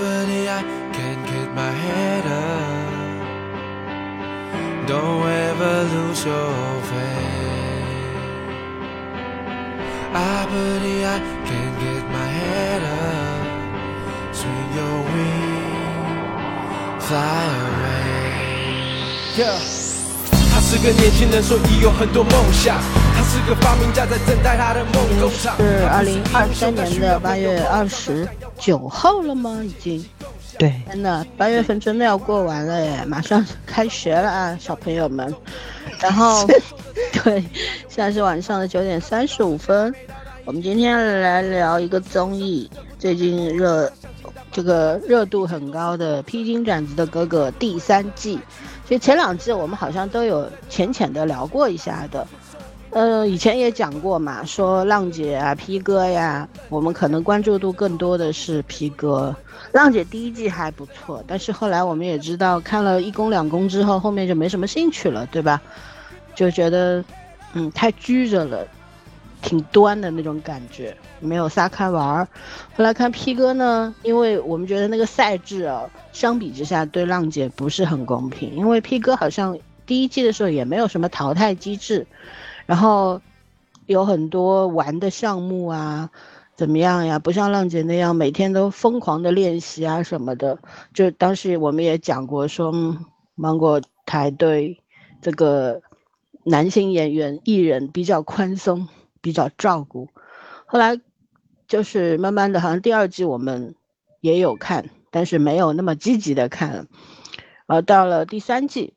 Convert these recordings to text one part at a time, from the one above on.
Buddy, I can't get my head up. Don't ever lose your faith. I believe I can't get my head up. Swing your wings, fly away. Yeah. 他是个年轻人，所以有很多梦想。他是个发明家，在等待他的梦工厂。是二零二三年的八月二十九号了吗？已经。对，真的，八月份真的要过完了耶，马上开学了啊，小朋友们。然后，对，现在是晚上的九点三十五分。我们今天来聊一个综艺，最近热，这个热度很高的《披荆斩棘的哥哥》第三季。其实前两季我们好像都有浅浅的聊过一下的。呃，以前也讲过嘛，说浪姐啊、P 哥呀，我们可能关注度更多的是 P 哥。浪姐第一季还不错，但是后来我们也知道，看了一公两公之后，后面就没什么兴趣了，对吧？就觉得，嗯，太拘着了，挺端的那种感觉，没有撒开玩儿。后来看 P 哥呢，因为我们觉得那个赛制啊，相比之下对浪姐不是很公平，因为 P 哥好像第一季的时候也没有什么淘汰机制。然后有很多玩的项目啊，怎么样呀？不像浪姐那样每天都疯狂的练习啊什么的。就当时我们也讲过，说芒果台对这个男性演员艺人比较宽松，比较照顾。后来就是慢慢的，好像第二季我们也有看，但是没有那么积极的看了。而到了第三季。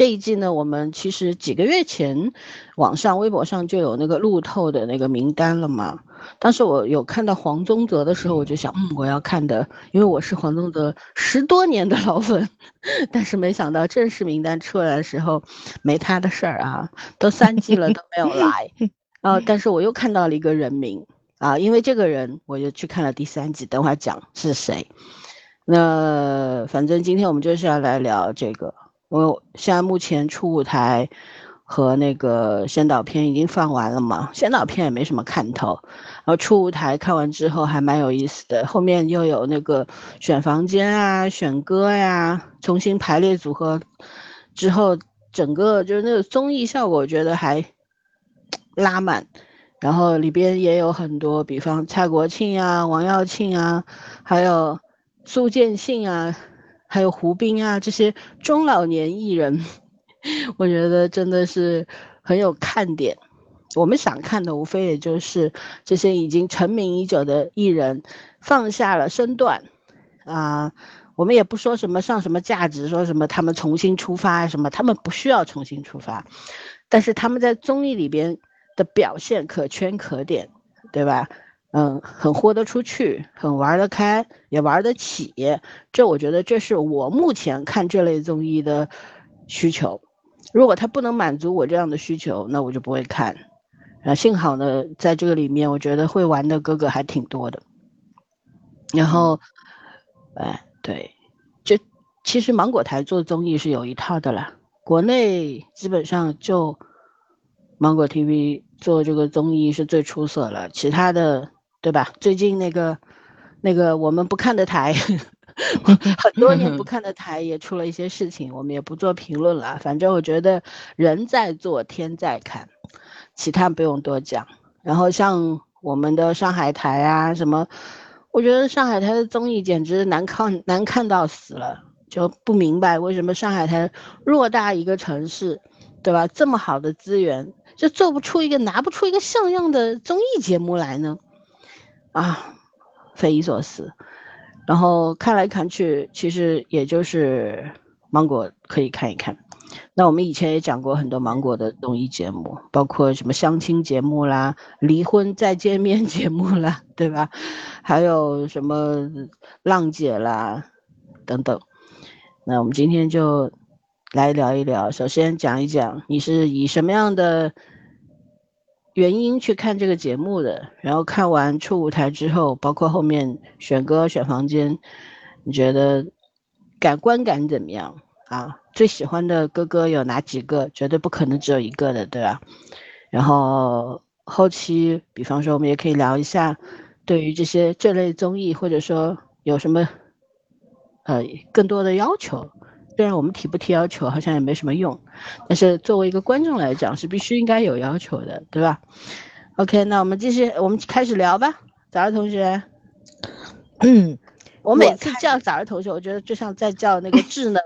这一季呢，我们其实几个月前，网上微博上就有那个路透的那个名单了嘛。当时我有看到黄宗泽的时候，我就想，嗯，我要看的，因为我是黄宗泽十多年的老粉。但是没想到正式名单出来的时候，没他的事儿啊，都三季了都没有来。啊，但是我又看到了一个人名啊，因为这个人，我就去看了第三季，等会儿讲是谁。那反正今天我们就是要来聊这个。我现在目前初舞台和那个先导片已经放完了嘛，先导片也没什么看头，然后初舞台看完之后还蛮有意思的，后面又有那个选房间啊、选歌呀、重新排列组合之后，整个就是那个综艺效果，我觉得还拉满，然后里边也有很多，比方蔡国庆啊、王耀庆啊，还有苏建信啊。还有胡兵啊，这些中老年艺人，我觉得真的是很有看点。我们想看的无非也就是这些已经成名已久的艺人放下了身段啊。我们也不说什么上什么价值，说什么他们重新出发什么，他们不需要重新出发，但是他们在综艺里边的表现可圈可点，对吧？嗯，很豁得出去，很玩得开，也玩得起。这我觉得这是我目前看这类综艺的需求。如果他不能满足我这样的需求，那我就不会看。啊，幸好呢，在这个里面，我觉得会玩的哥哥还挺多的。然后，哎，对，就其实芒果台做综艺是有一套的啦。国内基本上就芒果 TV 做这个综艺是最出色了，其他的。对吧？最近那个，那个我们不看的台，很多年不 看的台也出了一些事情，我们也不做评论了。反正我觉得人在做天在看，其他不用多讲。然后像我们的上海台啊什么，我觉得上海台的综艺简直难看难看到死了，就不明白为什么上海台偌大一个城市，对吧？这么好的资源，就做不出一个拿不出一个像样的综艺节目来呢？啊，匪夷所思。然后看来看去，其实也就是芒果可以看一看。那我们以前也讲过很多芒果的综艺节目，包括什么相亲节目啦、离婚再见面节目啦，对吧？还有什么浪姐啦等等。那我们今天就来聊一聊。首先讲一讲你是以什么样的。原因去看这个节目的，然后看完初舞台之后，包括后面选歌、选房间，你觉得感观感怎么样啊？最喜欢的哥哥有哪几个？绝对不可能只有一个的，对吧？然后后期，比方说我们也可以聊一下，对于这些这类综艺，或者说有什么呃更多的要求。虽然我们提不提要求好像也没什么用，但是作为一个观众来讲是必须应该有要求的，对吧？OK，那我们继续，我们开始聊吧。早儿同学，嗯，我每次叫早儿同学，我觉得就像在叫那个 智能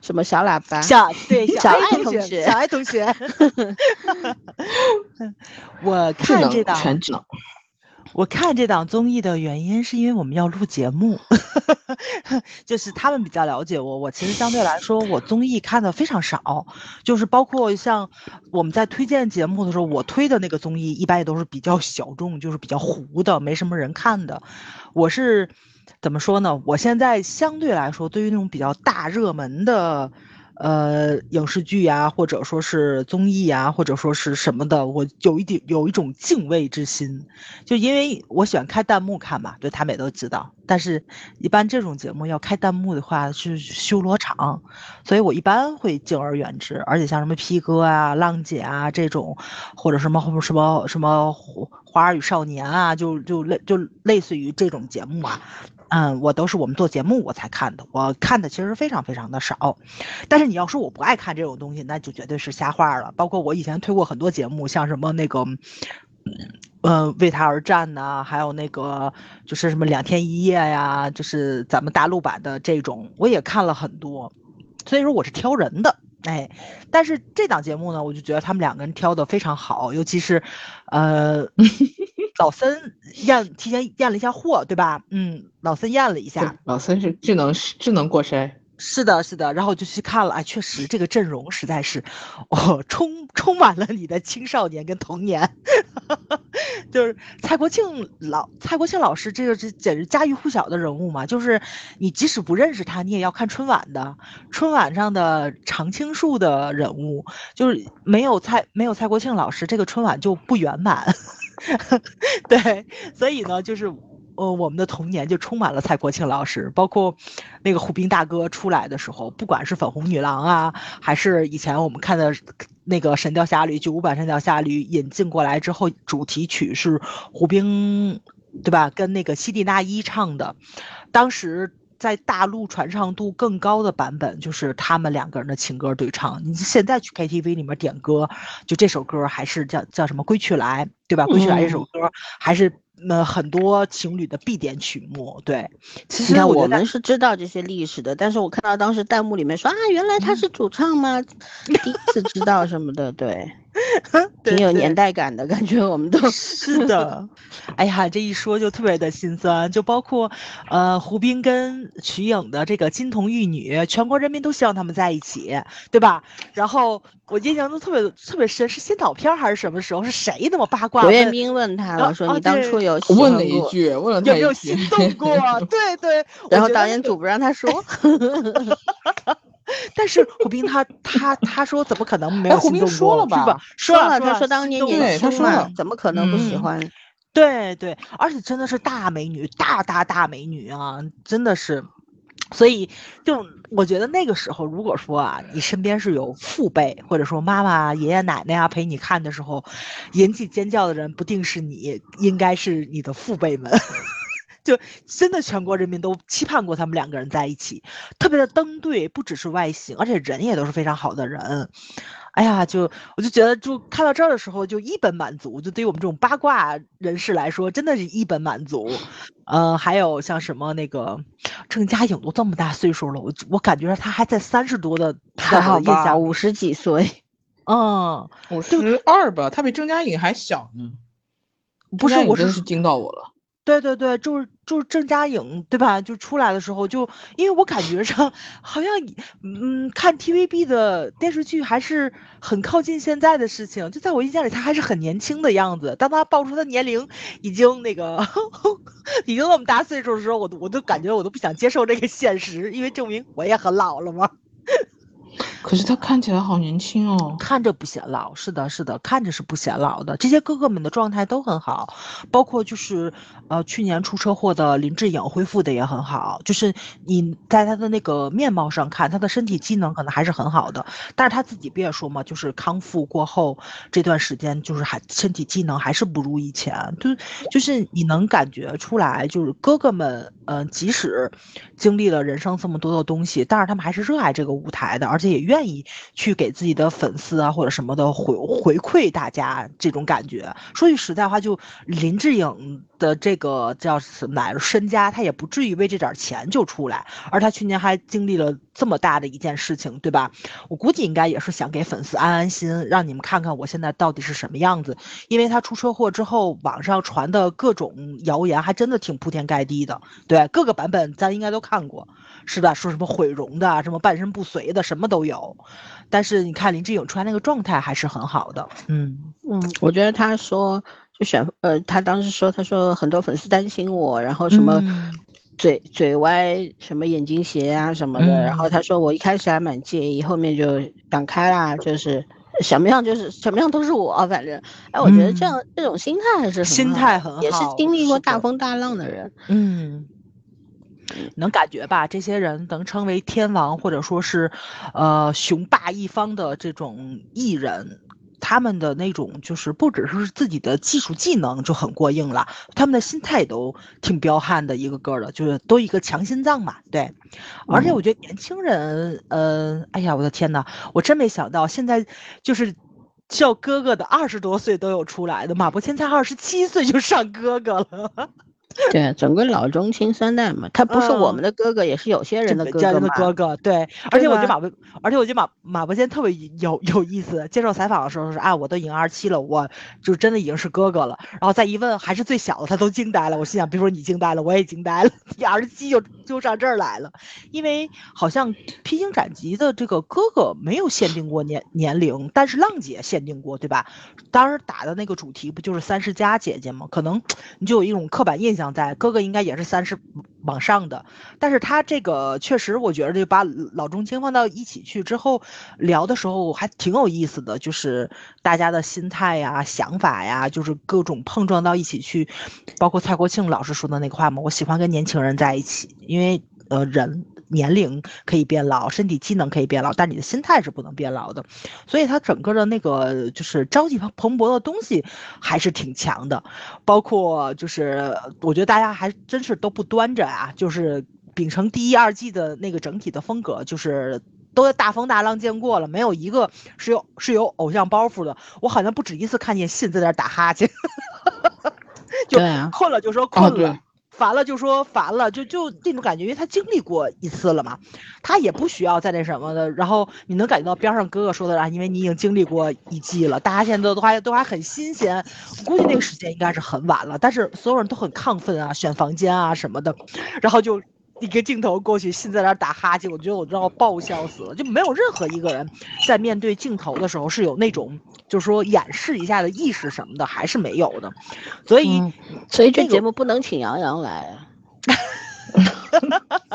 什么小喇叭。小对小爱爱同学小爱同学。我看这档全智能。我看这档综艺的原因是因为我们要录节目，就是他们比较了解我。我其实相对来说，我综艺看的非常少，就是包括像我们在推荐节目的时候，我推的那个综艺一般也都是比较小众，就是比较糊的，没什么人看的。我是怎么说呢？我现在相对来说，对于那种比较大热门的。呃，影视剧呀，或者说是综艺呀，或者说是什么的，我有一点有一种敬畏之心，就因为我喜欢开弹幕看嘛，对他们也都知道。但是，一般这种节目要开弹幕的话是修罗场，所以我一般会敬而远之。而且像什么 P 哥啊、浪姐啊这种，或者什么什么什么花儿与少年啊，就就类就类似于这种节目啊。嗯，我都是我们做节目我才看的，我看的其实非常非常的少。但是你要说我不爱看这种东西，那就绝对是瞎话了。包括我以前推过很多节目，像什么那个，呃，为他而战呐，还有那个就是什么两天一夜呀，就是咱们大陆版的这种，我也看了很多。所以说我是挑人的，哎，但是这档节目呢，我就觉得他们两个人挑的非常好，尤其是，呃。老森验提前验了一下货，对吧？嗯，老森验了一下，老森是智能智能过筛，是的，是的。然后就去看了，哎，确实这个阵容实在是，哦，充充满了你的青少年跟童年。就是蔡国庆老蔡国庆老师，这个是简直家喻户晓的人物嘛。就是你即使不认识他，你也要看春晚的。春晚上的常青树的人物，就是没有蔡没有蔡国庆老师，这个春晚就不圆满。对，所以呢，就是，呃，我们的童年就充满了蔡国庆老师，包括那个虎兵大哥出来的时候，不管是粉红女郎啊，还是以前我们看的那个《神雕侠侣》九五版《神雕侠侣》引进过来之后，主题曲是胡兵，对吧？跟那个西蒂娜依唱的，当时。在大陆传唱度更高的版本，就是他们两个人的情歌对唱。你现在去 KTV 里面点歌，就这首歌还是叫叫什么《归去来》，对吧？《归去来》这首歌还是呃很多情侣的必点曲目。对，其实我们是知道这些历史的，但是我看到当时弹幕里面说啊，原来他是主唱吗？第一次知道什么的，对。挺有年代感的感觉，我们都是的。哎呀，这一说就特别的心酸，就包括呃胡兵跟瞿颖的这个金童玉女，全国人民都希望他们在一起，对吧？然后我印象中特别特别深，是先导片还是什么时候？是谁那么八卦？刘彦斌问他了，说你当初有问了一句，问了有没有心动过？对 对。然后导演组不让他说。但是胡兵他他他说怎么可能没有心动过是吧？说了，他说当年年轻嘛，怎么可能不喜欢？对对，而且真的是大美女，大大大美女啊，真的是。所以就我觉得那个时候，如果说啊，你身边是有父辈或者说妈妈、爷爷奶奶啊陪你看的时候，引起尖叫的人不定是你，应该是你的父辈们。就真的全国人民都期盼过他们两个人在一起，特别的登对，不只是外形，而且人也都是非常好的人。哎呀，就我就觉得，就看到这儿的时候就一本满足。就对于我们这种八卦人士来说，真的是一本满足。嗯，还有像什么那个郑嘉颖都这么大岁数了，我我感觉他还在三十多的，还好吧，五十几岁，嗯，五十二吧，他比郑嘉颖还小呢。不是，我真是惊到我了。对对对，就是就是郑嘉颖，对吧？就出来的时候，就因为我感觉上好像，嗯，看 TVB 的电视剧还是很靠近现在的事情。就在我印象里，他还是很年轻的样子。当他报出他年龄已经那个 已经那么大岁数的时候，我都我都感觉我都不想接受这个现实，因为证明我也很老了嘛。可是他看起来好年轻哦。看着不显老，是的，是的，看着是不显老的。这些哥哥们的状态都很好，包括就是呃去年出车祸的林志颖恢复的也很好，就是你在他的那个面貌上看，他的身体机能可能还是很好的，但是他自己不也说嘛，就是康复过后这段时间就是还身体机能还是不如以前，就就是你能感觉出来，就是哥哥们，嗯、即使经历了人生这么多的东西，但是他们还是热爱这个舞台的，而且也愿意去给自己的粉丝啊或者什么的回回馈大家这种感觉。说句实在话，就林志颖的这这个叫什么身家，他也不至于为这点钱就出来，而他去年还经历了这么大的一件事情，对吧？我估计应该也是想给粉丝安安心，让你们看看我现在到底是什么样子。因为他出车祸之后，网上传的各种谣言还真的挺铺天盖地的，对各个版本咱应该都看过，是吧？说什么毁容的，什么半身不遂的，什么都有。但是你看林志颖出来那个状态还是很好的，嗯嗯，我觉得他说就选呃，他当时说他说很多粉丝担心我，然后什么嗯嘴、嘴歪，什么眼睛斜啊什么的，然后嗯他说我一开始还蛮介意，后面就想开啦，就是什么样就是什么样都是我，反正哎，我觉得这嗯样、这种心态还是心态很好也是经历过大风大浪的人，嗯。能感觉吧？这些人能称为天王，或者说是，呃，雄霸一方的这种艺人，他们的那种就是不只是自己的技术技能就很过硬了，他们的心态都挺彪悍的，一个个的，就是都一个强心脏嘛。对，而且我觉得年轻人，嗯、哎呀，我的天呐，我真没想到现在就是。叫哥哥的二十多岁都有出来的，马伯骞才二十七岁就上哥哥了。对，整个老中青三代嘛，他不是我嗯们的哥哥，也是有些人的哥哥家人的哥哥嘛。哥哥，对，而且我觉得马伯，而且我觉得马马伯骞特别有有意思。接受采访的时候说啊，我都已经二十七了，我就真的已经是哥哥了。然后再一问，还是最小的，他都惊呆了。我心想，别说你惊呆了，我也惊呆了。你二十七就就上这儿来了，因为好像披荆斩棘的这个哥哥没有限定过年年龄，但是浪姐限定过，对吧？当时打的那个主题不就是三十加姐姐吗？可能你就有一种刻板印象在，哥哥应该也是三十往上的。但是他这个确实，我觉得就把老中青放到一起去之后聊的时候，还挺有意思的，就是大家的心态呀、想法呀，就是各种碰撞到一起去。包括蔡国庆老师说的那个话嘛，我喜欢跟年轻人在一起，因为呃人。年龄可以变老，身体机能可以变老，但你的心态是不能变老的，所以他整个的那个就是朝气蓬蓬勃的东西还是挺强的。包括就是我觉得大家还真是都不端着啊，就是秉承第一、二季的那个整体的风格，就是都大风大浪见过了，没有一个是有是有偶像包袱的。我好像不止一次看见信在那打哈欠，就困了就说哦困了。烦了就说烦了，就就那种感觉，因为他经历过一次了嘛，他也不需要再那什么的。然后你能感觉到边上哥哥说的啊，因为你已经经历过一季了，大家现在都还都还很新鲜。估计那个时间应该是很晚了，但是所有人都很亢奋啊，选房间啊什么的，然后就一个镜头过去，心在那儿打哈欠，我觉得我都要爆笑死了，就没有任何一个人在面对镜头的时候是有那种就是说掩饰一下的意识什么的，还是没有的。所以、嗯所以这节目不能请杨洋来啊。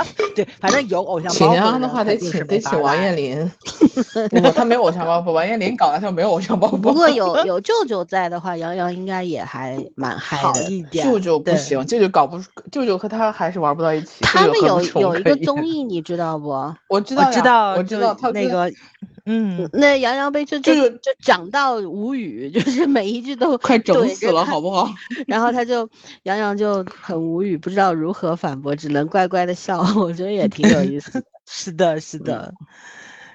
对，反正有偶像请包袱杨洋的话得请得请王彦霖，他没有偶像包袱，王彦霖搞得他没有偶像包袱。不过有 有舅舅在的话，杨洋应该也还蛮嗨好的。一点。舅舅不行，舅舅搞不出，舅舅和他还是玩不到一起。他们有有一个综艺，你知道不？我知道，我知道，我知道他那个，嗯，那杨洋被这就就就讲到无语，就是每一句都快整死了，好不好？然后他就杨洋就很无语，不知道如何反驳，只能乖乖的笑。我觉得也挺有意思的。是的，是的。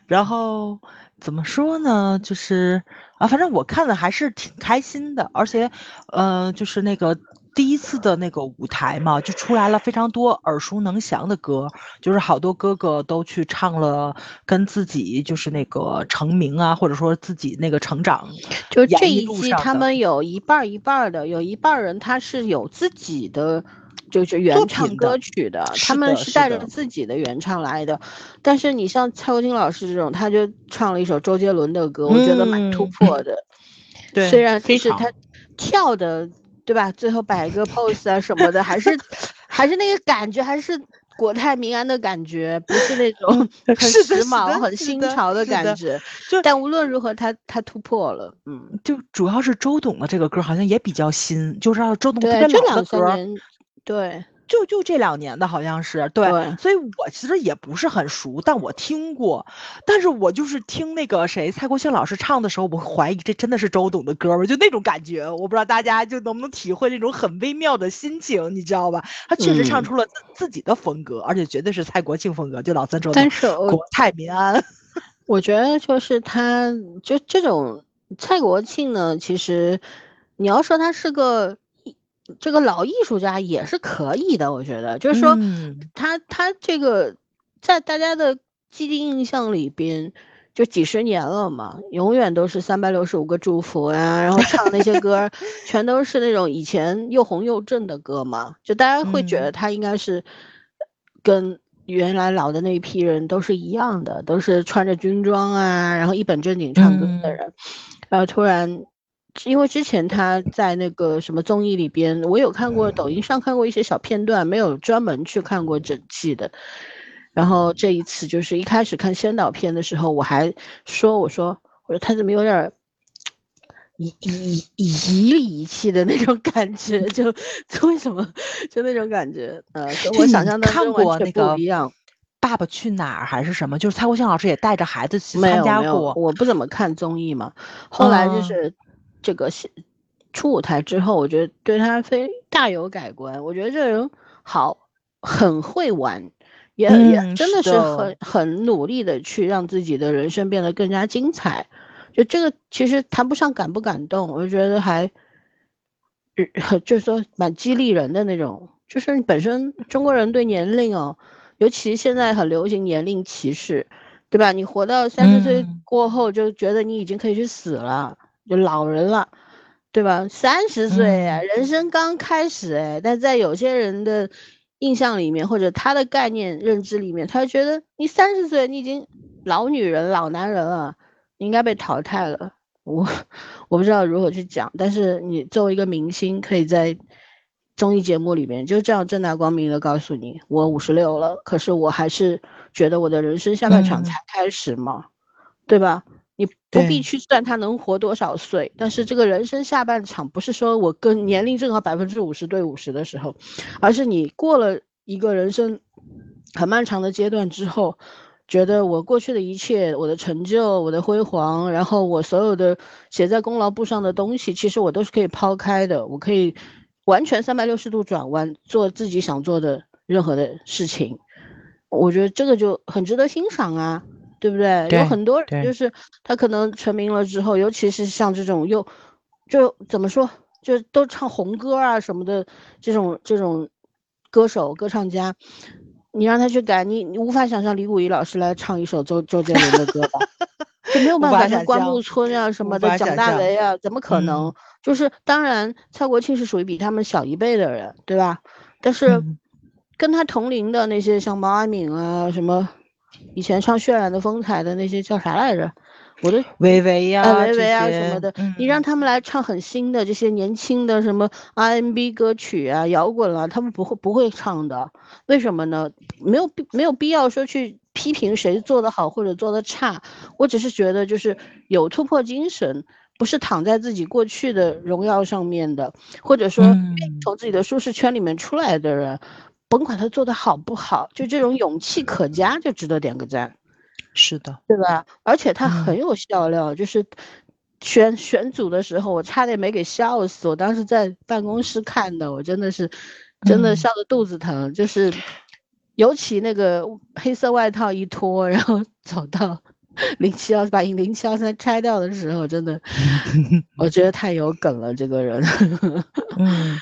然后怎么说呢？就是啊，反正我看的还是挺开心的，而且，呃，就是那个第一次的那个舞台嘛，就出来了非常多耳熟能详的歌，就是好多哥哥都去唱了跟自己就是那个成名啊，或者说自己那个成长就这一季，艺路上的他们有一半儿一半儿的，有一半儿人他是有自己的。就是原唱歌曲的，他们是带着自己的原唱来的，但是你像蔡国庆老师这种，他就唱了一首周杰伦的歌，我觉得蛮突嗯破的。对虽然就是他跳的，对吧？最后摆一个 pose 啊什么的，还是还是那个感觉，还是国泰民安的感觉，不是那种 很时髦、很新潮的感觉。就但无论如何，他他突破了，嗯，就主要是周董的这个歌好像也比较新，就是让周董特对，别这老的歌对就就这两年的好像是对，对所以我其实也不是很熟，但我听过，但是我就是听那个谁蔡国庆老师唱的时候，我怀疑这真的是周董的歌吗？就那种感觉，我不知道大家就能不能体会那种很微妙的心情，你知道吧？他确实唱嗯出了自自己的风格，而且绝对是蔡国庆风格，就老三说的但是国泰民安。我觉得就是他，就这种蔡国庆呢，其实你要说他是个艺这个老艺术家也是可以的，我觉得。就是说嗯。他他这个在大家的既定印象里边。就几十年了嘛，永远都是三百六十五个祝福呀、然后唱那些歌，全都是那种以前又红又正的歌嘛，就大家会觉得嗯。他应该是跟原来老的那一批人都是一样的，都是穿着军装啊，然后一本正经唱歌的嗯。人，然后突然，因为之前他在那个什么综艺里边，我有看过抖音上看过一些小片段，没有专门去看过整季的。然后这一次就是一开始看先导片的时候，我还说我说我说他怎么有点儿遗遗遗遗里遗气的那种感觉，就就为什么就那种感觉，呃，跟我想象的看过那个不一样。爸爸去哪儿还是什么？就是蔡国庆老师也带着孩子去参加过。我不怎么看综艺嘛。后来就哦是这个是出舞台之后，我觉得对他非大有改观。我觉得这人好，很会玩，也、也嗯真的是很很努力的去让自己的人生变得更加精彩。就这个其实谈不上感不感动，我就觉得还，呃 就是说蛮激励人的那种。就是本身中国人对年龄哦，尤其现在很流行年龄歧视，对吧？你活到三十岁嗯过后，就觉得你已经可以去死了，就老人了，对吧？三十岁人生刚开始哎，但在有些人的印象里面，或者他的概念认知里面，他觉得你三十岁，你已经老女人、老男人了，你应该被淘汰了。我我不知道如何去讲，但是你作为一个明星，可以在综艺节目里面就这样正大光明的告诉你，我五十六了，可是我还是觉得我的人生下半场嗯才开始嘛，对吧？你不必去算他能活多少岁，但是这个人生下半场不是说我跟年龄正好百分之五十对五十的时候，而是你过了一个人生很漫长的阶段之后，觉得我过去的一切，我的成就，我的辉煌，然后我所有的写在功劳簿上的东西，其实我都是可以抛开的，我可以完全三百六十度转弯，做自己想做的任何的事情。我觉得这个就很值得欣赏啊，对不对？对有很多人就是他可能成名了之后，尤其是像这种又就怎么说，就都唱红歌啊什么的这种这种歌手歌唱家，你让他去改，你你无法想象李谷一老师来唱一首周周杰伦的歌吧？就没有办法，像关牧村啊什么的，蒋大为啊，怎么可能？嗯就是当然，蔡国庆是属于比他们小一辈的人，对吧？但是嗯跟他同龄的那些像毛阿敏啊，什么以前唱《渲染的风采》的那些叫啥来着？我的薇薇呀、呃，维这维啊什么的，嗯你让他们来唱很新的这些年轻的什么 R&B 歌曲啊、摇滚啊，他们不会不会唱的，为什么呢？没有必没有必要说去批评谁做得好或者做得差，我只是觉得就是有突破精神，不是躺在自己过去的荣耀上面的，或者说愿意嗯从自己的舒适圈里面出来的人，甭管他做的好不好，就这种勇气可嘉，就值得点个赞。是的，对吧？而且他嗯很有笑料，就是选选组的时候，我差点没给笑死。我当时在办公室看的，我真的是真的嗯笑得肚子疼。就是尤其那个黑色外套一脱，然后走到 零七幺把零七幺三拆掉的时候，真的 我觉得太有梗了，这个人。嗯，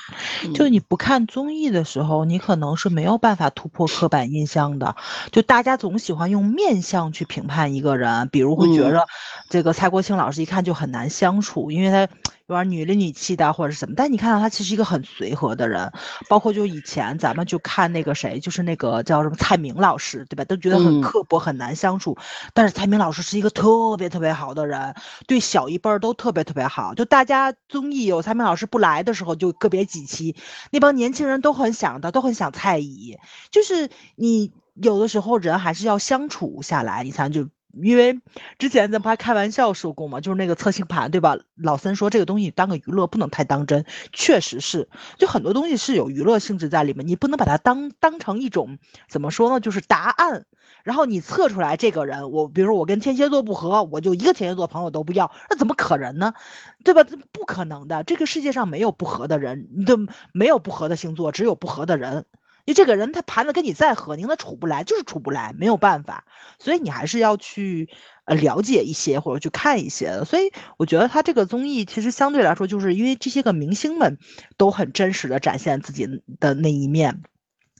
就你不看综艺的时候，你可能是没有办法突破刻板印象的。就大家总喜欢用面相去评判一个人，比如会觉嗯着这个蔡国庆老师一看就很难相处，因为他对吧？女里女气的或者是什么，但你看到他其实一个很随和的人，包括就以前咱们就看那个谁，就是那个叫什么蔡明老师，对吧？都觉得很嗯刻薄很难相处，但是蔡明老师是一个特别特别好的人，对小一辈儿都特别特别好。就大家综艺有蔡明老师不来的时候，就个别几期，那帮年轻人都很想的，都很想蔡姨。就是你有的时候人还是要相处下来，你才能就。因为之前咱不还开玩笑说过嘛，就是那个测星盘，对吧？老森说这个东西当个娱乐，不能太当真。确实是，就很多东西是有娱乐性质在里面，你不能把它当当成一种怎么说呢？就是答案。然后你测出来这个人，我比如说我跟天蝎座不合，我就一个天蝎座朋友都不要，那怎么可能呢？对吧？不可能的，这个世界上没有不合的人，你都没有不合的星座，只有不合的人。为这个人他盘子跟你再合，你跟他处不来，就是处不来，没有办法。所以你还是要去呃了解一些或者去看一些。所以我觉得他这个综艺其实相对来说，就是因为这些个明星们都很真实的展现自己的那一面。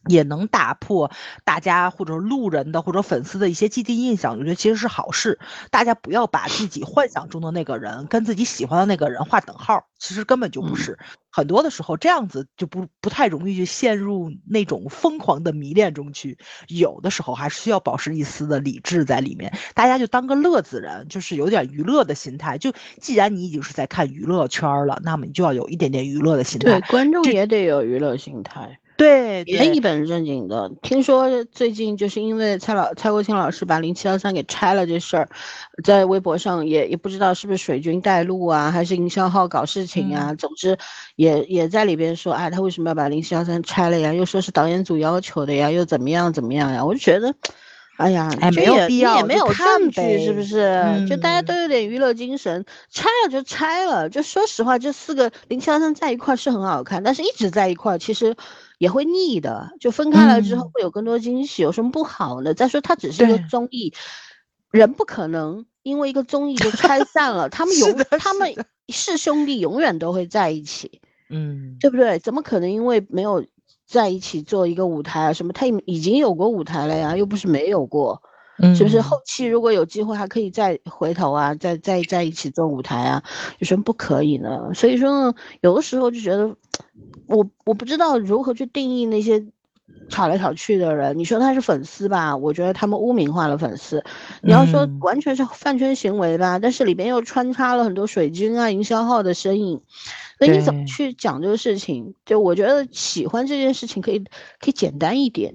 也能打破大家或者路人的或者粉丝的一些既定印象，我觉得其实是好事。大家不要把自己幻想中的那个人跟自己喜欢的那个人划等号，其实根本就不是。很多的时候这样子就不不太容易去陷入那种疯狂的迷恋中去。有的时候还是需要保持一丝的理智在里面，大家就当个乐子人，就是有点娱乐的心态。就既然你已经是在看娱乐圈了，那么你就要有一点点娱乐的心态。对，观众也得有娱乐心态。对，也一本正经的。听说最近就是因为蔡老蔡国庆老师把零七幺三给拆了这事儿，在微博上也也不知道是不是水军带路啊，还是营销号搞事情啊。嗯、总之也也在里边说，哎，他为什么要把零七幺三拆了呀？又说是导演组要求的呀，又怎么样怎么样呀？我就觉得。哎呀，哎，没有必要，也没有证据，是不是？嗯、就大家都有点娱乐精神，拆了就拆了。就说实话，这四个零七幺三在一块是很好看，但是一直在一块其实也会腻的。就分开了之后会有更多惊喜，有什么不好呢？再说它只是一个综艺，人不可能因为一个综艺就拆散了。他们 永他们是兄弟，永远都会在一起，嗯，对不对？怎么可能因为没有？在一起做一个舞台啊，什么他已经有过舞台了呀，又不是没有过，嗯、是不是？后期如果有机会，还可以再回头啊，再再在一起做舞台啊，有什么不可以呢？所以说呢，有的时候就觉得，我我不知道如何去定义那些吵来吵去的人。你说他是粉丝吧，我觉得他们污名化了粉丝。你要说完全是饭圈行为吧，但是里边又穿插了很多水军啊、营销号的身影。所以你怎么去讲这个事情？就我觉得喜欢这件事情可以可以简单一点，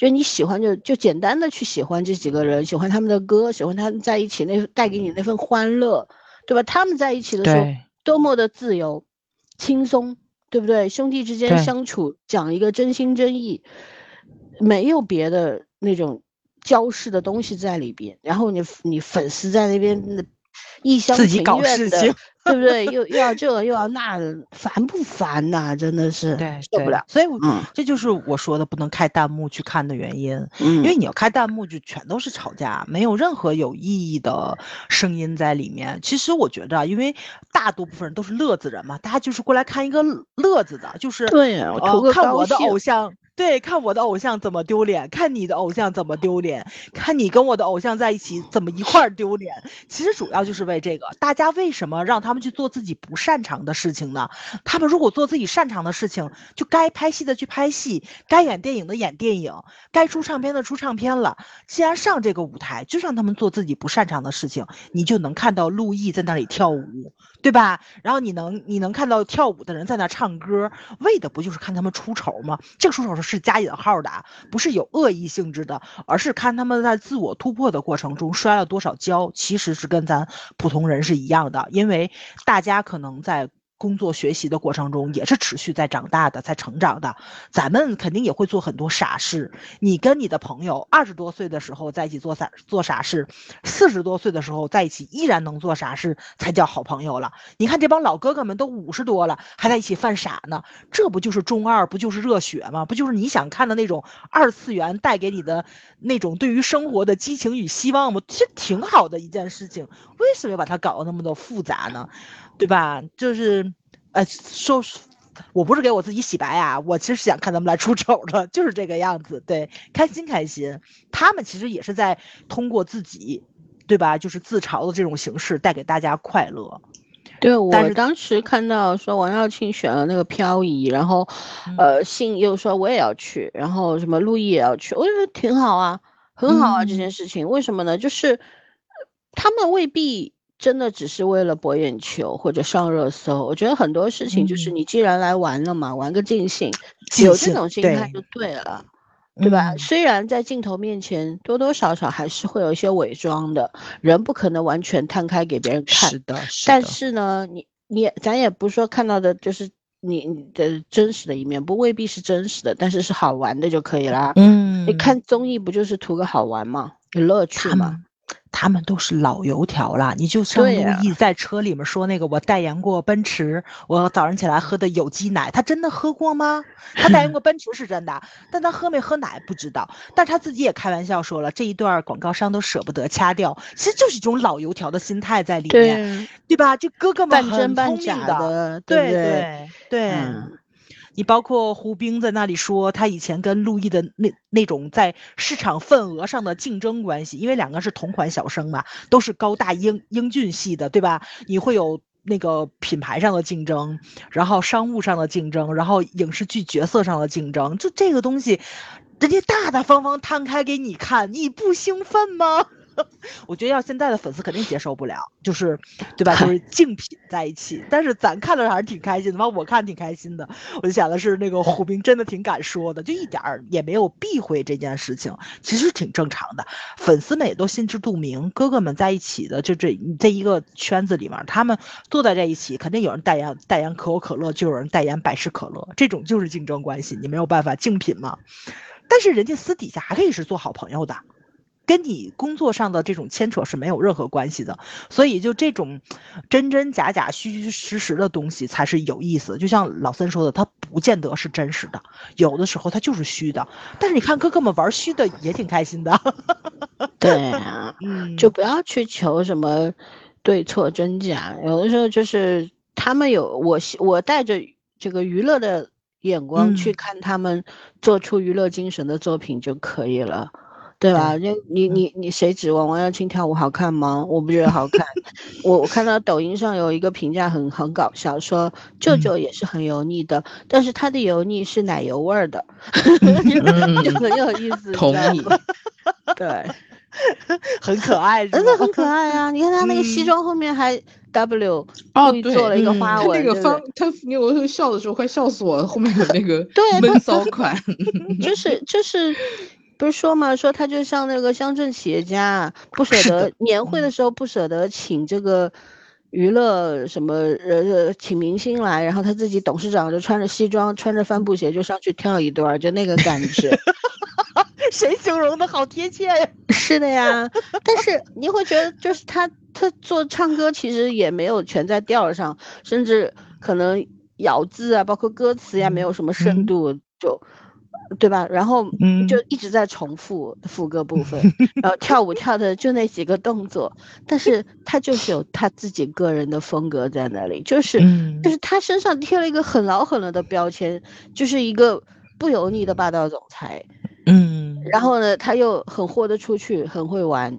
就你喜欢就就简单的去喜欢这几个人，喜欢他们的歌，喜欢他们在一起那带给你那份欢乐，对吧？他们在一起的时候多么的自由、轻松，对不对？兄弟之间相处讲一个真心真意，没有别的那种交饰的东西在里边。然后你你粉丝在那边一厢情愿的。对不对？又又要这又要那的，烦不烦呐、啊？真的是对受不了。所以我，嗯，这就是我说的不能开弹幕去看的原因。嗯，因为你要开弹幕，就全都是吵架，没有任何有意义的声音在里面。其实我觉得，因为大多部分人都是乐子人嘛，大家就是过来看一个乐子的，就是对呀、呃，看我的偶像。对，看我的偶像怎么丢脸，看你的偶像怎么丢脸，看你跟我的偶像在一起怎么一块儿丢脸。其实主要就是为这个，大家为什么让他他们去做自己不擅长的事情呢？他们如果做自己擅长的事情，就该拍戏的去拍戏，该演电影的演电影，该出唱片的出唱片了。既然上这个舞台，就让他们做自己不擅长的事情，你就能看到陆毅在那里跳舞，对吧？然后你能你能看到跳舞的人在那唱歌，为的不就是看他们出丑吗？这个出丑是。加引号的，不是有恶意性质的，而是看他们在自我突破的过程中摔了多少跤，其实是跟咱普通人是一样的，因为大家可能在。工作学习的过程中也是持续在长大的，在成长的。咱们肯定也会做很多傻事。你跟你的朋友二十多岁的时候在一起做傻做傻事，四十多岁的时候在一起依然能做傻事，才叫好朋友了。你看这帮老哥哥们都五十多了，还在一起犯傻呢，这不就是中二，不就是热血吗？不就是你想看的那种二次元带给你的那种对于生活的激情与希望吗？其实挺好的一件事情，为什么要把它搞得那么的复杂呢？对吧？就是，呃，说，我不是给我自己洗白啊，我其实想看他们来出丑的，就是这个样子。对，开心开心，他们其实也是在通过自己，对吧？就是自嘲的这种形式带给大家快乐。对我当时看到说王耀庆选了那个漂移，然后，嗯呃，信又说我也要去，然后什么陆毅也要去，我觉得挺好啊，很好啊，这件嗯事情为什么呢？就是呃他们未必真的只是为了博眼球或者上热搜，我觉得很多事情就是嗯你既然来玩了嘛，玩个尽兴，有这种心态就对了。对吧？嗯虽然在镜头面前多多少少还是会有一些伪装的，人不可能完全摊开给别人看。是的，是但是呢，你你咱也不是说看到的就是你你的真实的一面，不未必是真实的，但是是好玩的就可以啦。嗯，你看综艺不就是图个好玩嘛？有乐趣嘛。他们都是老油条了，你就像陆毅在车里面说那个，我代言过奔驰，我早上起来喝的有机奶，他真的喝过吗？他代言过 奔驰是真的，但他喝没喝奶不知道。但他自己也开玩笑说了，这一段广告商都舍不得掐掉，其实就是一种老油条的心态在里面，对，对吧？就哥哥们半真很半假聪明的，的，对不对？对对。嗯你包括胡兵在那里说，他以前跟陆毅的那那种在市场份额上的竞争关系，因为两个是同款小生嘛，都是高大英英俊系的，对吧？你会有那个品牌上的竞争，然后商务上的竞争，然后影视剧角色上的竞争，就这个东西，人家大大方方摊开给你看，你不兴奋吗？我觉得要现在的粉丝肯定接受不了，就是，对吧？就是 竞品在一起，但是咱看的还是挺开心的，完我看挺开心的。我就想的是，那个胡兵真的挺敢说的，就一点儿也没有避讳这件事情，其实挺正常的。粉丝们也都心知肚明，哥哥们在一起的，就这这一个圈子里面，他们坐在这一起，肯定有人代言代言可口可乐，就有人代言百事可乐，这种就是竞争关系，你没有办法竞品嘛。但是人家私底下还可以是做好朋友的。跟你工作上的这种牵扯是没有任何关系的，所以就这种真真假假、虚虚实实的东西才是有意思。就像老三说的，它不见得是真实的，有的时候它就是虚的。但是你看哥哥们玩虚的也挺开心的，对啊，嗯，就不要去求什么对错真假，有的时候就是他们有我我带着这个娱乐的眼光去嗯看他们做出娱乐精神的作品就可以了。对吧？就你嗯你你谁指望王耀庆跳舞好看吗？我不觉得好看。我我看到抖音上有一个评价很很搞笑，说舅嗯舅也是很油腻的，但是他的油腻是奶油味儿的，很有意思。同意。对，很可爱，真的很可爱啊！你看他那个西嗯装后面还 W，哦，对，做了一个花纹，那个方？他因为我会笑的时候快笑死我了，后面有那个对闷骚款，就是就是，不是说嘛，说他就像那个乡镇企业家啊，不舍得年会的时候不舍得请这个娱乐什么呃呃请明星来，然后他自己董事长就穿着西装穿着帆布鞋就上去跳一段，就那个感觉。谁形容的好贴切呀？是的呀，但是你会觉得，就是他他做唱歌其实也没有全在调上，甚至可能咬字啊，包括歌词呀，没有什么深嗯度，就对吧？然后嗯就一直在重复副歌部分，然后跳舞跳的就那几个动作，但是他就是有他自己个人的风格在那里，就是嗯就是他身上贴了一个很老很老的标签，就是一个不油腻的霸道总裁。嗯，然后呢，他又很豁得出去，很会玩。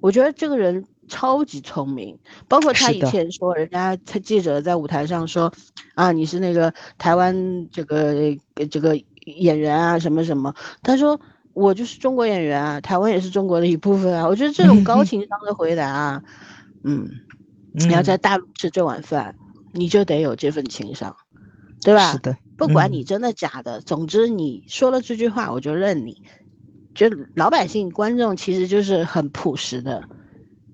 我觉得这个人超级聪明，包括他以前说，人家他记者在舞台上说，啊，你是那个台湾这个呃这个演员啊，什么什么。他说我就是中国演员啊，台湾也是中国的一部分啊。我觉得这种高情商的回答啊，嗯，你要嗯在大陆吃这碗饭，你就得有这份情商，对吧？是的，嗯不管你真的假的，总之你说了这句话，我就认你。就老百姓观众其实就是很朴实的，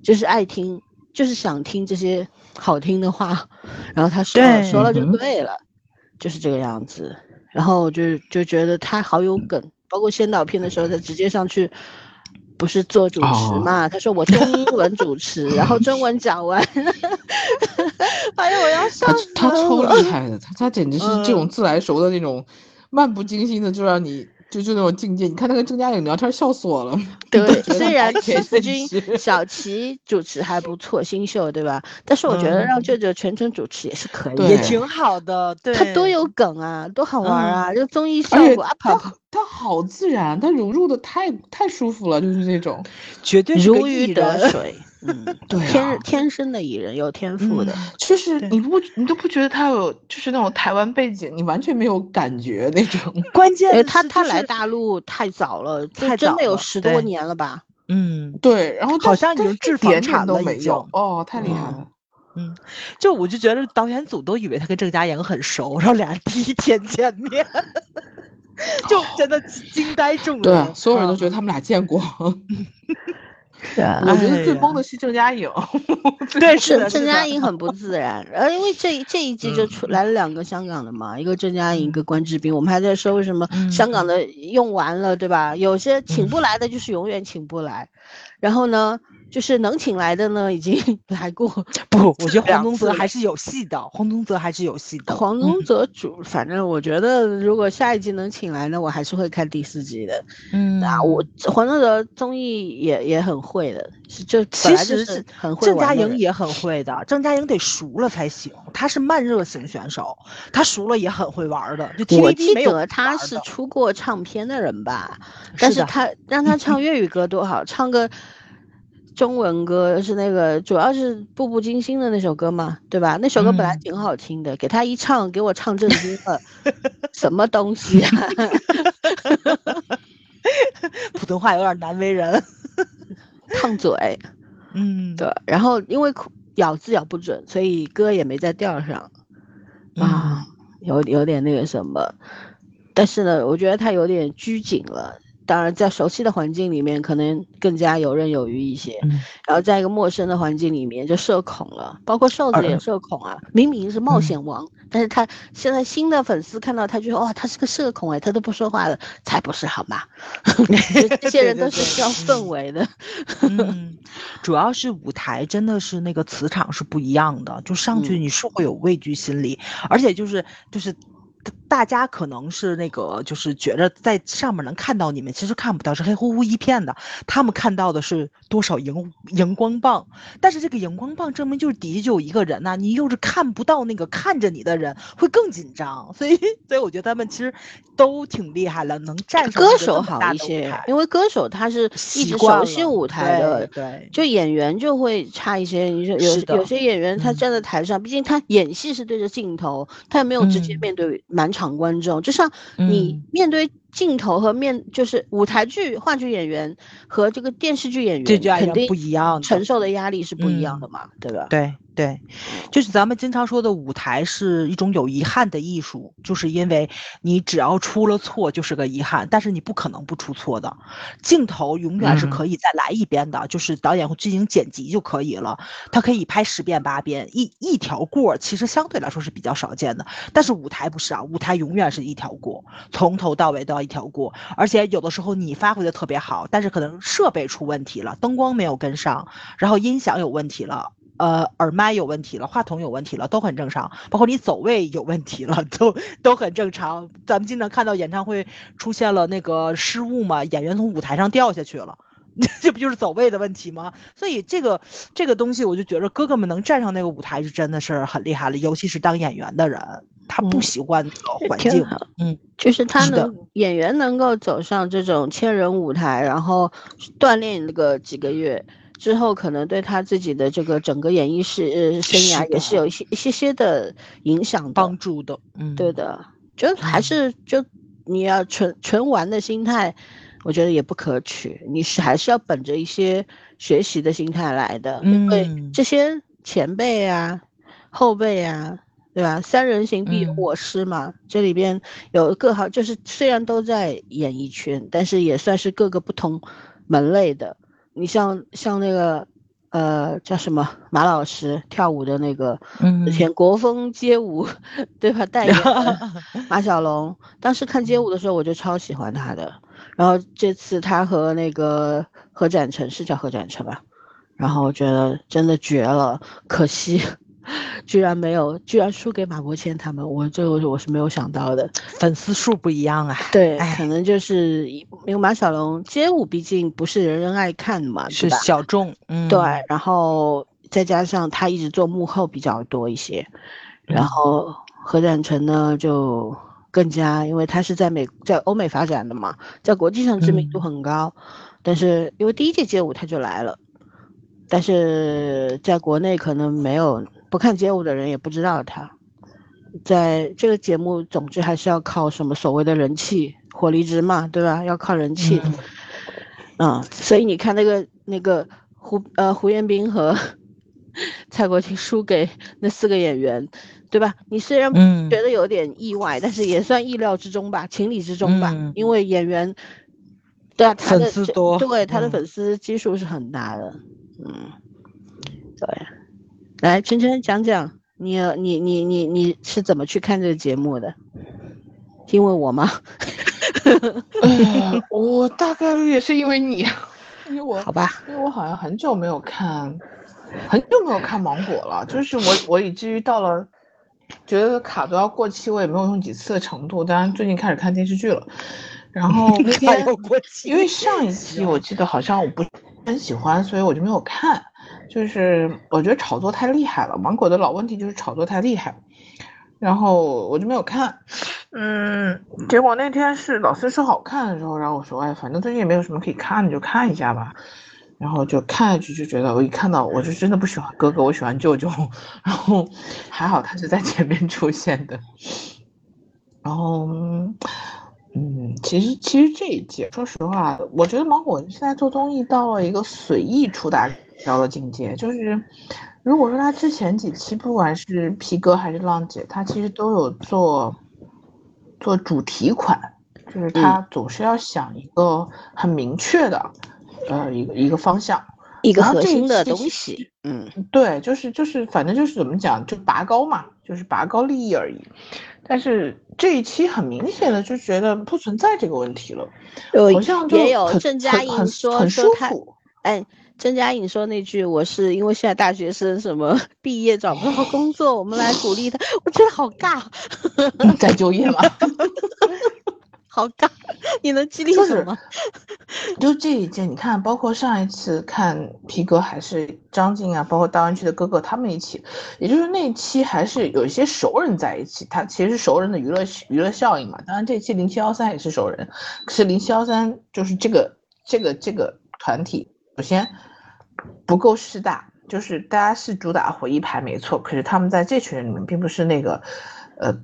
就是爱听，就是想听这些好听的话，然后他说说了就对了，就是这个样子。然后我就就觉得他好有梗，包括先导片的时候，他直接上去。不是做主持哦嘛？他说我中英文主持，然后中文讲完，哎呀，我要笑他死他超了厉害的，他他简直是这种嗯自来熟的那种，漫不经心的就让你就就那种境界。你看他跟郑嘉颖聊天，笑死我了。对，虽然还可以齐思君、小齐主持还不错，新秀对吧？但是我觉得让嗯舅舅全程主持也是可以的，也挺好的，对，他多有梗啊，多好玩儿啊！就综艺效果啊，他他好自然，他融入的太太舒服了，就是那种。绝对如鱼，得水，嗯，对啊天天生的艺人，有天赋的。嗯就是对你不你都不觉得他有就是那种台湾背景，你完全没有感觉那种。关键是就是他他来大陆太早了，就太真的有十多年了吧？嗯，对，然后好像已但是一经制房点点产都没有哦，太厉害嗯了。嗯，就我就觉得导演组都以为他跟郑嘉颖很熟，然后俩人第一天见面，就真的惊呆众人。对，啊所有人都觉，得他们俩见过。对啊我觉得最崩的是郑嘉颖。对，是郑的，郑嘉颖很不自然，呃，因为这这一季就出来了两个香港的嘛，一个郑嘉颖，一个关智斌。我们还在说为什么嗯香港的用完了，对吧？有些请不来的就是永远请不来，然后呢，就是能请来的呢已经 来过。不，我觉得黄宗泽还是有戏的，黄宗泽还是有戏的。黄宗泽主，反正我觉得如果下一季能请来呢，我还是会看第四季的。嗯啊，我黄宗泽综艺也也很会的，是就本其实是很会郑嘉颖也很会的，郑嘉颖得熟了才行。她是慢热型选手，她熟了也很会玩的。就我记得他是出过唱片的人吧，但是他让他唱粤语歌多好，唱个中文歌是那个主要是《步步惊心》的那首歌嘛，对吧？那首歌本来嗯挺好听的，给他一唱，给我唱震惊了，什么东西啊？普通话有点难为人。烫嘴，嗯，对，然后因为咬字咬不准，所以歌也没在调上啊，有有点那个什么，但是呢，我觉得他有点拘谨了。当然，在熟悉的环境里面，可能更加游刃有余一些。嗯然后在一个陌生的环境里面，就社恐了。包括瘦子也社恐啊，明明是冒嗯险王，但是他现在新的粉丝看到他就说，哇，他是个社恐哎，他都不说话了，才不是好吗？这这些人都是需要氛围的。嗯，主要是舞台真的是那个磁场是不一样的，就上去嗯你是会有畏惧心理，而且就是就是。大家可能是那个，就是觉着在上面能看到你们，其实看不到，是黑乎乎一片的。他们看到的是多少荧荧光棒，但是这个荧光棒证明就是底下就有一个人呐、你又是看不到那个看着你的人，会更紧张。所以，所以我觉得他们其实都挺厉害了，能站上歌手好一些，因为歌手他是一直熟悉舞台的，对对就演员就会差一些。你说有有些演员他嗯站在台上，毕竟他演戏是对着镜头，他也没有直接嗯面对满场观众。就像你嗯面对镜头和面就是舞台剧话剧演员和这个电视剧演员，这就肯定不一样承受的压力是不一样嗯的嘛，对吧？对对，就是咱们经常说的舞台是一种有遗憾的艺术，就是因为你只要出了错就是个遗憾，但是你不可能不出错的。镜头永远是嗯可以再来一遍的，就是导演会进行剪辑就可以了，他可以拍十遍八遍，一一条过其实相对来说是比较少见的。但是舞台不是啊，舞台永远是一条过，从头到尾都要一条过，而且有的时候你发挥的特别好，但是可能设备出问题了，灯光没有跟上，然后音响有问题了。呃，耳麦有问题了，话筒有问题了，都很正常。包括你走位有问题了，都都很正常。咱们经常看到演唱会出现了那个失误嘛，演员从舞台上掉下去了，这不就是走位的问题吗？所以这个这个东西，我就觉得哥哥们能站上那个舞台是真的是很厉害了，尤其是当演员的人，他不嗯习惯那个环境。嗯，就是他能演员能够走上这种千人舞台，然后锻炼那个几个月之后，可能对他自己的这个整个演艺事呃生涯也是有一些一些些的影响的帮。助的。嗯，对的，就还嗯是就你要纯纯玩的心态，我觉得也不可取。你是还是要本着一些学习的心态来的，因为嗯这些前辈啊、后辈啊，对吧？三人行必有嗯我师嘛。这里边有各行，就是虽然都在演艺圈，但是也算是各个不同门类的。你像像那个呃叫什么马老师跳舞的那个，嗯之前国风街舞对吧？代言 马小龙，当时看街舞的时候我就超喜欢他的。然后这次他和那个何展成是叫何展成吧？然后我觉得真的绝了，可惜居然没有，居然输给马国谦他们，我这个我是没有想到的。粉丝数不一样啊。对，哎可能就是因为马小龙街舞毕竟不是人人爱看嘛，是？小众。嗯，对，然后再加上他一直做幕后比较多一些，然嗯后何展成呢就更加，因为他是在美在欧美发展的嘛，在国际上知名度嗯很高，但是因为第一届街舞他就来了。但是在国内可能没有不看街舞的人也不知道他。在这个节目，总之还是要靠什么所谓的人气、火力值嘛，对吧？要靠人气。嗯，所以你看那个那个胡呃胡彦斌和 蔡国庆输给那四个演员，对吧？你虽然觉得有点意外，但是也算意料之中吧，情理之中吧，因为演员对啊，他的对他的粉丝基数是很大的。嗯，对，来晨晨讲讲。你你你你你是怎么去看这个节目的？因为我吗？我大概率也是因为你，因为我好吧，因为我好像很久没有看，很久没有看芒果了。就是我我以至于到了觉得卡都要过期，我也没有用几次的程度。当然最近开始看电视剧了，然后那 天因为上一期我记得好像我不很喜欢，所以我就没有看。就是我觉得炒作太厉害了，芒果的老问题就是炒作太厉害，然后我就没有看，嗯，结果那天是老师说好看的时候，然后我说，哎，反正最近也没有什么可以看的，就看一下吧，然后就看下去，就觉得我一看到我就真的不喜欢哥哥，我喜欢舅舅，然后还好他是在前面出现的，然后，嗯，其实其实这一届，说实话，我觉得芒果现在做综艺到了一个随意出大。招的境界就是，如果说他之前几期不管是皮哥还是浪姐，他其实都有做做主题款，就是他总是要想一个很明确的，呃，一个一个方向，一个核心的东西。嗯，对，就是就是，反正就是怎么讲，就拔高嘛，就是拔高利益而已。但是这一期很明显的就觉得不存在这个问题了，好像也有郑嘉颖说舒服，哎。郑嘉颖说那句：“我是因为现在大学生什么 毕业找不到工作，我们来鼓励他。”我觉得好尬，再就业嘛，好尬。你能激励什么？就这一届，你看，包括上一次看皮哥还是张晋啊，包括大湾区的哥哥他们一起，也就是那期还是有一些熟人在一起。他其实是熟人的娱乐娱乐效应嘛。当然这期零七幺三也是熟人，可是零七幺三就是这个这个这个团体。首先不够势大，就是大家是主打回忆牌没错，可是他们在这群人里面并不是那个，呃，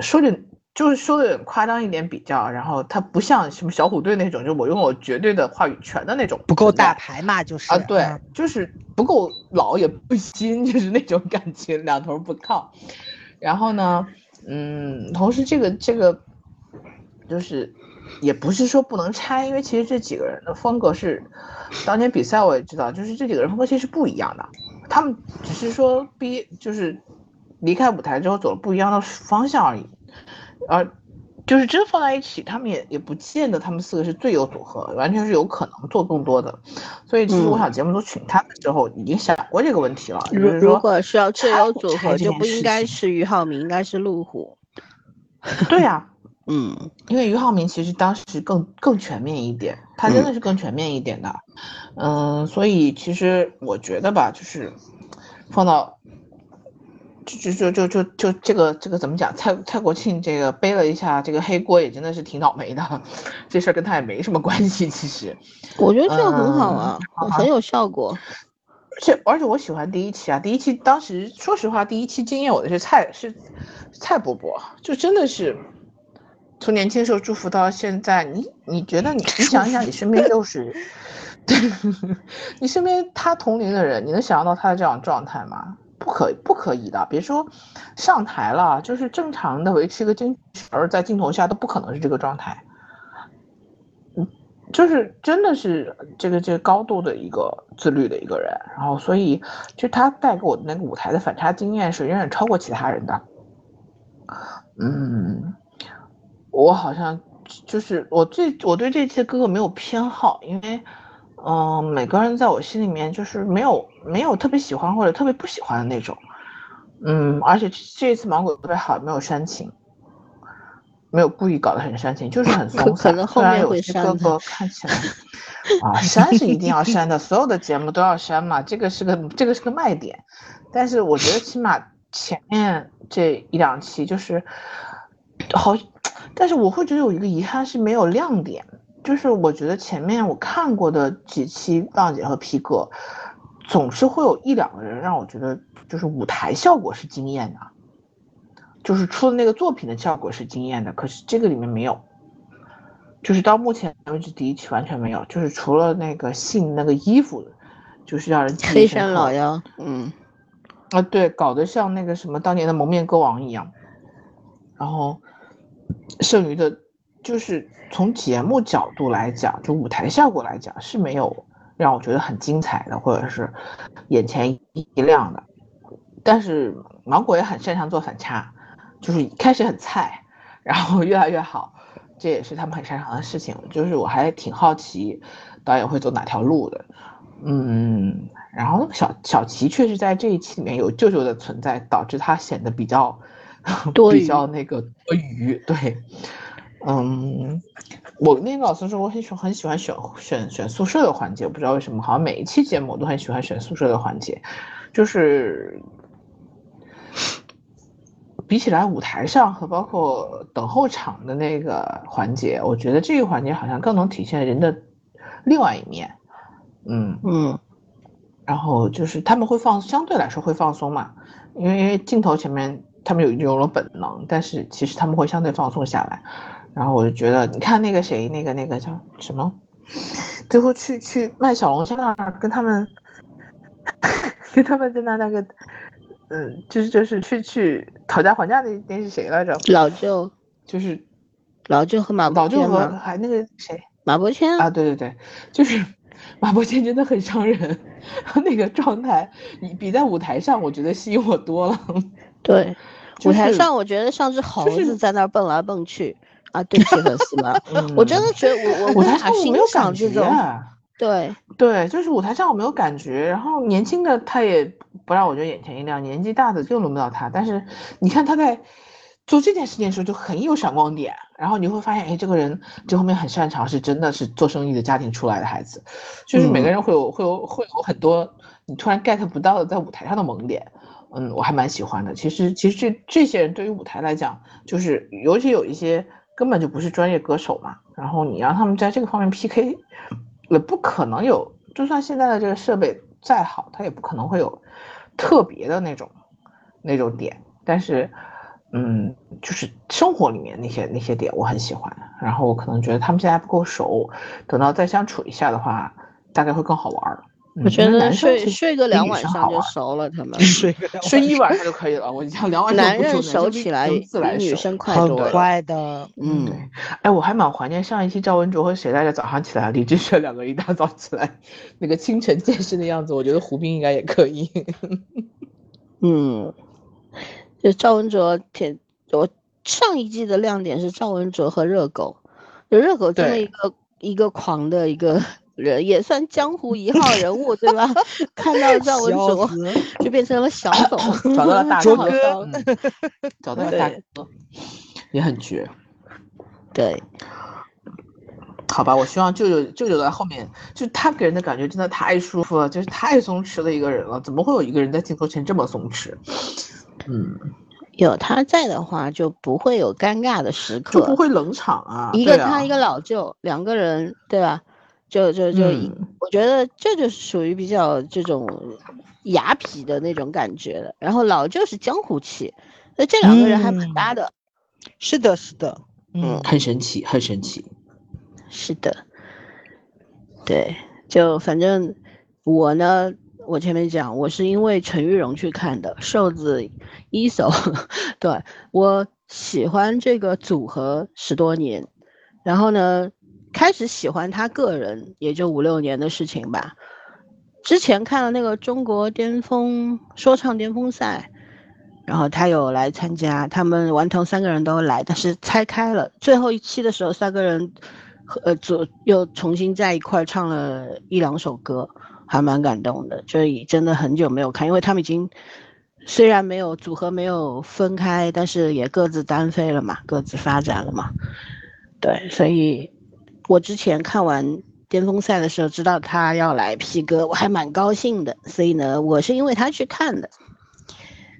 说的，就是说的有点夸张一点比较，然后他不像什么小虎队那种，就我拥有绝对的话语权的那种，不够大牌嘛，就是啊，对，就是不够老也不新，就是那种感情，两头不靠。然后呢，嗯，同时这个这个就是。也不是说不能拆，因为其实这几个人的风格是，当年比赛我也知道，就是这几个人风格其实是不一样的，他们只是说逼就是离开舞台之后走了不一样的方向而已，而就是真放在一起，他们也也不见得他们四个是最有组合，完全是有可能做更多的，所以其实我想节目组请他的时候已经想过这个问题了，就是如果是要最有组合，就不应该是俞灏明，应该是陆虎，对呀。嗯，因为俞灏明其实当时更更全面一点，他真的是更全面一点的，嗯，所以其实我觉得吧，就是放到就就就就就这个这个怎么讲，蔡蔡国庆这个背了一下这个黑锅，也真的是挺倒霉的，这事儿跟他也没什么关系，其实 我觉得这个很好啊，很有效果，而且而且我喜欢第一期啊，第一期当时说实话，第一期惊艳我的是蔡是蔡伯伯，就真的是。从年轻时候祝福到现在，你你觉得你你想一想，你身边就是 你身边他同龄的人，你能想象到他的这种状态吗？不可不可以的，别说上台了，就是正常的维持一个精神，在镜头下都不可能是这个状态。嗯，就是真的是这个这个高度的一个自律的一个人，然后所以就他带给我的那个舞台的反差经验是远远超过其他人的。嗯。我好像就是我最我对这些哥哥没有偏好，因为，嗯，每个人在我心里面就是没有没有特别喜欢或者特别不喜欢的那种，嗯，而且这次芒果特别好，没有煽情，没有故意搞得很煽情，就是很松散。虽然有些哥哥看起来，啊，删是一定要删的，所有的节目都要删嘛，这个是个这个是个卖点，但是我觉得起码前面这一两期就是好。但是我会觉得有一个遗憾是没有亮点，就是我觉得前面我看过的几期浪姐和皮哥，总是会有一两个人让我觉得就是舞台效果是惊艳的，就是出的那个作品的效果是惊艳的，可是这个里面没有，就是到目前为止第一期完全没有，就是除了那个信那个衣服，就是让人黑山老妖，嗯，啊，对，搞得像那个什么当年的蒙面歌王一样，然后剩余的，就是从节目角度来讲，就舞台效果来讲是没有让我觉得很精彩的，或者是眼前一亮的。但是芒果也很擅长做反差，就是一开始很菜，然后越来越好，这也是他们很擅长的事情。就是我还挺好奇导演会走哪条路的，嗯，然后小小齐确实在这一期里面有舅舅的存在，导致他显得比较多比较那个多余。对，嗯，我那个老师说我很喜很喜欢选选选宿舍的环节，不知道为什么，好像每一期节目我都很喜欢选宿舍的环节，就是比起来舞台上和包括等候场的那个环节，我觉得这个环节好像更能体现人的另外一面。嗯嗯，然后就是他们会放，相对来说会放松嘛，因为因为镜头前面他们有有了本能，但是其实他们会相对放松下来。然后我就觉得，你看那个谁，那个那个叫什么，最后去去卖小龙虾那儿跟他们，跟他们在那那个，嗯，就是就是去去讨价还价那那是谁来着？老舅，就是老舅和马伯老舅和？还那个谁马伯骞啊？对对对，就是 马伯骞真的很伤人，那个状态，你比在舞台上我觉得吸引我多了。对，就是舞台上我觉得像只猴子在那儿蹦来蹦去啊，对不起粉丝们，我真的觉得我我舞台上我没有感觉啊。对，对，就是舞台上我没有感觉，然后年轻的他也不让我觉得眼前一亮，年纪大的就轮不到他。但是你看他在做这件事情的时候就很有闪光点，然后你会发现，哎，这个人这后面很擅长，是真的是做生意的家庭出来的孩子，就是每个人会有会有会有很多你突然 get 不到的在舞台上的萌点。嗯，我还蛮喜欢的。其实其实这这些人对于舞台来讲，就是尤其有一些根本就不是专业歌手嘛，然后你让他们在这个方面 PK。也不可能有，就算现在的这个设备再好，它也不可能会有特别的那种那种点。但是，嗯，就是生活里面那些那些点我很喜欢。然后我可能觉得他们现在还不够熟，等到再相处一下的话，大概会更好玩儿。我觉得睡睡个两晚上就熟了，他 们睡个睡一晚上就可以了。我讲两晚上男人熟起来比女生快很多了。快的，嗯，对，哎，我还蛮怀念上一期赵文卓和谁来着早上起来，李志炫两个一大早起来，那个清晨健身的样子，我觉得胡兵应该也可以。嗯，就赵文卓挺，我上一季的亮点是赵文卓和热狗，就热狗真的一个一个狂的一个人，也算江湖一号人物，对吧？看到赵文笑卓就变成了小董，找到了大哥找到了大哥，也很绝。对，好吧，我希望舅舅舅舅在后面，就是他给人的感觉真的太舒服了，就是太松弛的一个人了。怎么会有一个人在镜头前这么松弛？嗯，有他在的话就不会有尴尬的时刻，就不会冷场啊。一个他一个老舅，两个人对吧？就就就我觉得这就是属于比较这种雅痞的那种感觉的。然后老舅是江湖气，那这两个人还蛮搭的。是的，是的，嗯，很神奇，很神奇。是的，对，就反正我呢，我前面讲，我是因为陈玉蓉去看的，瘦子一手，对我喜欢这个组合十多年，然后呢，开始喜欢他个人也就五六年的事情吧。之前看了那个中国巅峰说唱巅峰赛，然后他有来参加，他们顽童三个人都来，但是拆开了。最后一期的时候，三个人和呃组又重新在一块唱了一两首歌，还蛮感动的。所以真的很久没有看，因为他们已经虽然没有组合没有分开，但是也各自单飞了嘛，各自发展了嘛。对，所以我之前看完巅峰赛的时候，知道他要来 P 哥，我还蛮高兴的。所以呢，我是因为他去看的。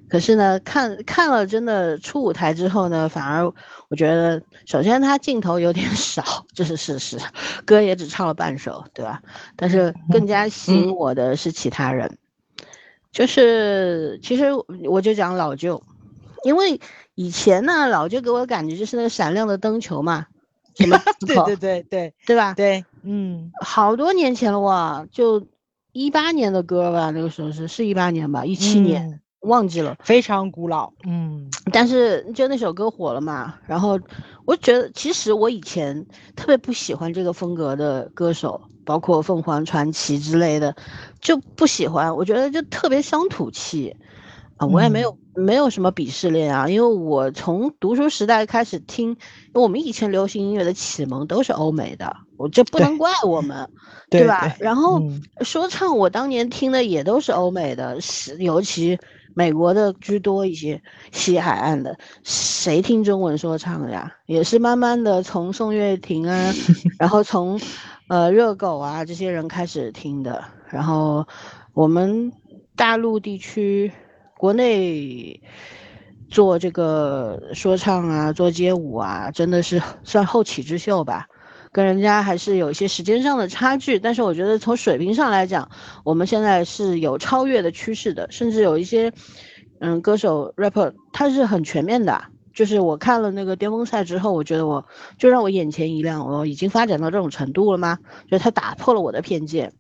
可是呢，看看了真的出舞台之后呢，反而我觉得，首先他镜头有点 少，这是事实，歌也只唱了半首，对吧？但是更加吸引我的是其他人，就是其实我就讲老舅，因为以前呢，老舅给我的感觉就是那个闪亮的灯球嘛，什么 对对对对对吧？对，嗯，好多年前了哇，就一八年的歌吧，那个时候是是一八年吧，一七年。嗯忘记了，非常古老，嗯。但是就那首歌火了嘛，然后我觉得其实我以前特别不喜欢这个风格的歌手，包括凤凰传奇之类的，就不喜欢，我觉得就特别乡土气。啊，我也没有、没有什么鄙视链啊，因为我从读书时代开始听，我们以前流行音乐的启蒙都是欧美的，我这不能怪我们，对吧？然后嗯说唱我当年听的也都是欧美的，是尤其美国的居多一些，西海岸的，谁听中文说唱呀？也是慢慢的从宋岳庭啊，然后从呃热狗啊这些人开始听的，然后我们大陆地区国内做这个说唱啊，做街舞啊，真的是 算后起之秀吧。跟人家还是有一些时间上的差距，但是我觉得从水平上来讲，我们现在是有超越的趋势的，甚至有一些，嗯，歌手 rapper 他是很全面的。就是我看了那个巅峰赛之后，我觉得我就让我眼前一亮，我已经发展到这种程度了吗？就他打破了我的偏见，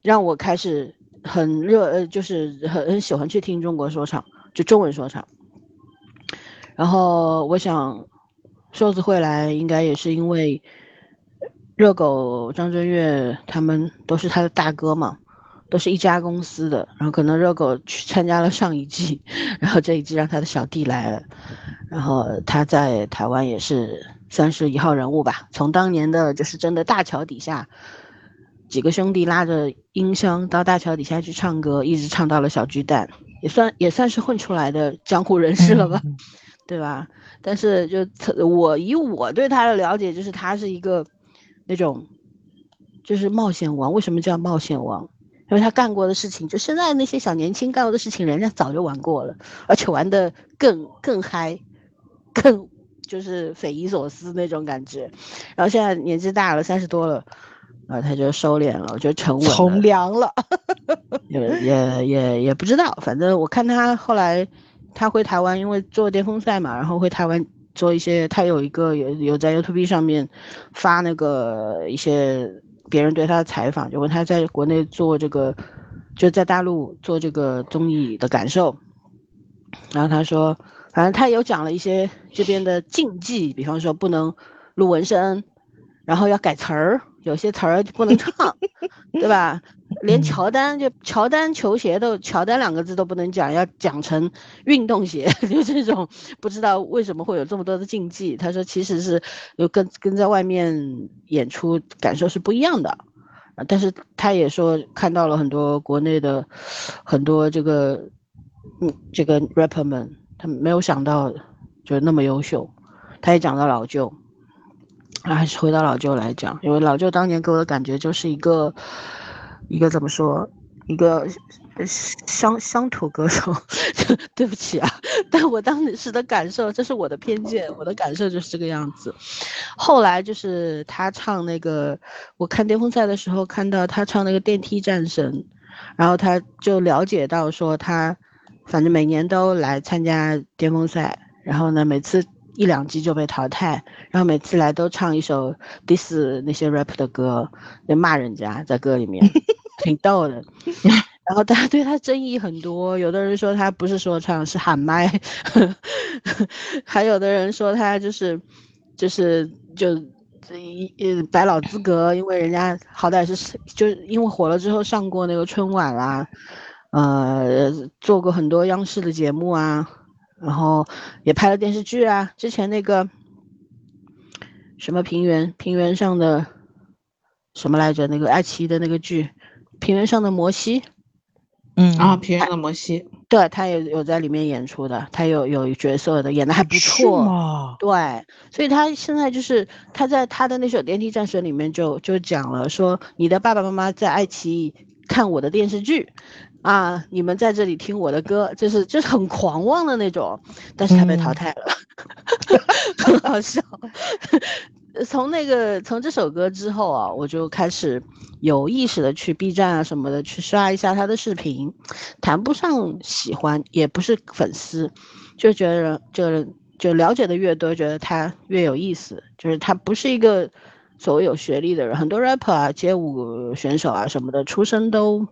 让我开始很热，呃，就是很很喜欢去听中国说唱，就中文说唱。然后我想，瘦子会来应该也是因为。热狗、张震岳他们都是他的大哥嘛，都是一家公司的。然后可能热狗去参加了上一季，然后这一季让他的小弟来了。然后他在台湾也是算是一号人物吧。从当年的就是真的大桥底下，几个兄弟拉着音箱到大桥底下去唱歌，一直唱到了小巨蛋，也算也算是混出来的江湖人士了吧，嗯 对吧？但是就我以我对他的了解，就是他是一个。那种就是冒险王，为什么叫冒险王？因为他干过的事情，就现在那些小年轻干过的事情，人家早就玩过了，而且玩的更更嗨，更就是匪夷所思那种感觉。然后现在年纪大了，三十多了，然后他就收敛了，我觉得沉稳了，从良了，也也也也不知道，反正我看他后来他回台湾，因为做巅峰赛嘛，然后回台湾。做一些，他有一个有有在 YouTube 上面发那个一些别人对他的采访，就问他在国内做这个，就在大陆做这个综艺的感受。然后他说，反正他有讲了一些这边的禁忌，比方说不能录纹身，然后要改词儿，有些词儿不能唱，对吧？连乔丹就乔丹球鞋都乔丹两个字都不能讲，要讲成运动鞋，就这种不知道为什么会有这么多的禁忌。他说其实是有跟跟在外面演出感受是不一样的，啊，但是他也说看到了很多国内的很多这个嗯这个 rapper 们，他没有想到就那么优秀。他也讲到老舅，啊，还是回到老舅来讲，因为老舅当年给我的感觉就是一个。一个怎么说？一个乡乡土歌手，对不起啊，但我当时的感受，这是我的偏见，我的感受就是这个样子。后来就是他唱那个，我看巅峰赛的时候看到他唱那个电梯战神，然后他就了解到说他，反正每年都来参加巅峰赛，然后呢每次一两季就被淘汰，然后每次来都唱一首 diss 那些 rap 的歌，就骂人家在歌里面。挺逗的，然后大家对他争议很多，有的人说他不是说唱是喊麦，还有的人说他就是就是就一百老资格，因为人家好歹是就是因为火了之后上过那个春晚啦，呃，做过很多央视的节目啊，然后也拍了电视剧啊，之前那个什么平原平原上的什么来着，那个爱奇艺的那个剧。平原上的摩西，嗯啊，平原的摩西，对他也有在里面演出的，他有有角色的，演的还不错。对，所以他现在就是他在他的那首《电梯战神》里面就就讲了，说你的爸爸妈妈在爱奇艺看我的电视剧，啊，你们在这里听我的歌，就是就是很狂妄的那种，但是他被淘汰了，很好笑。从那个从这首歌之后啊，我就开始有意识的去 B 站啊什么的去刷一下他的视频，谈不上喜欢，也不是粉丝，就觉得就就了解的越多，觉得他越有意思。就是他不是一个所谓有学历的人，很多 rapper 啊、街舞选手啊什么的，出身都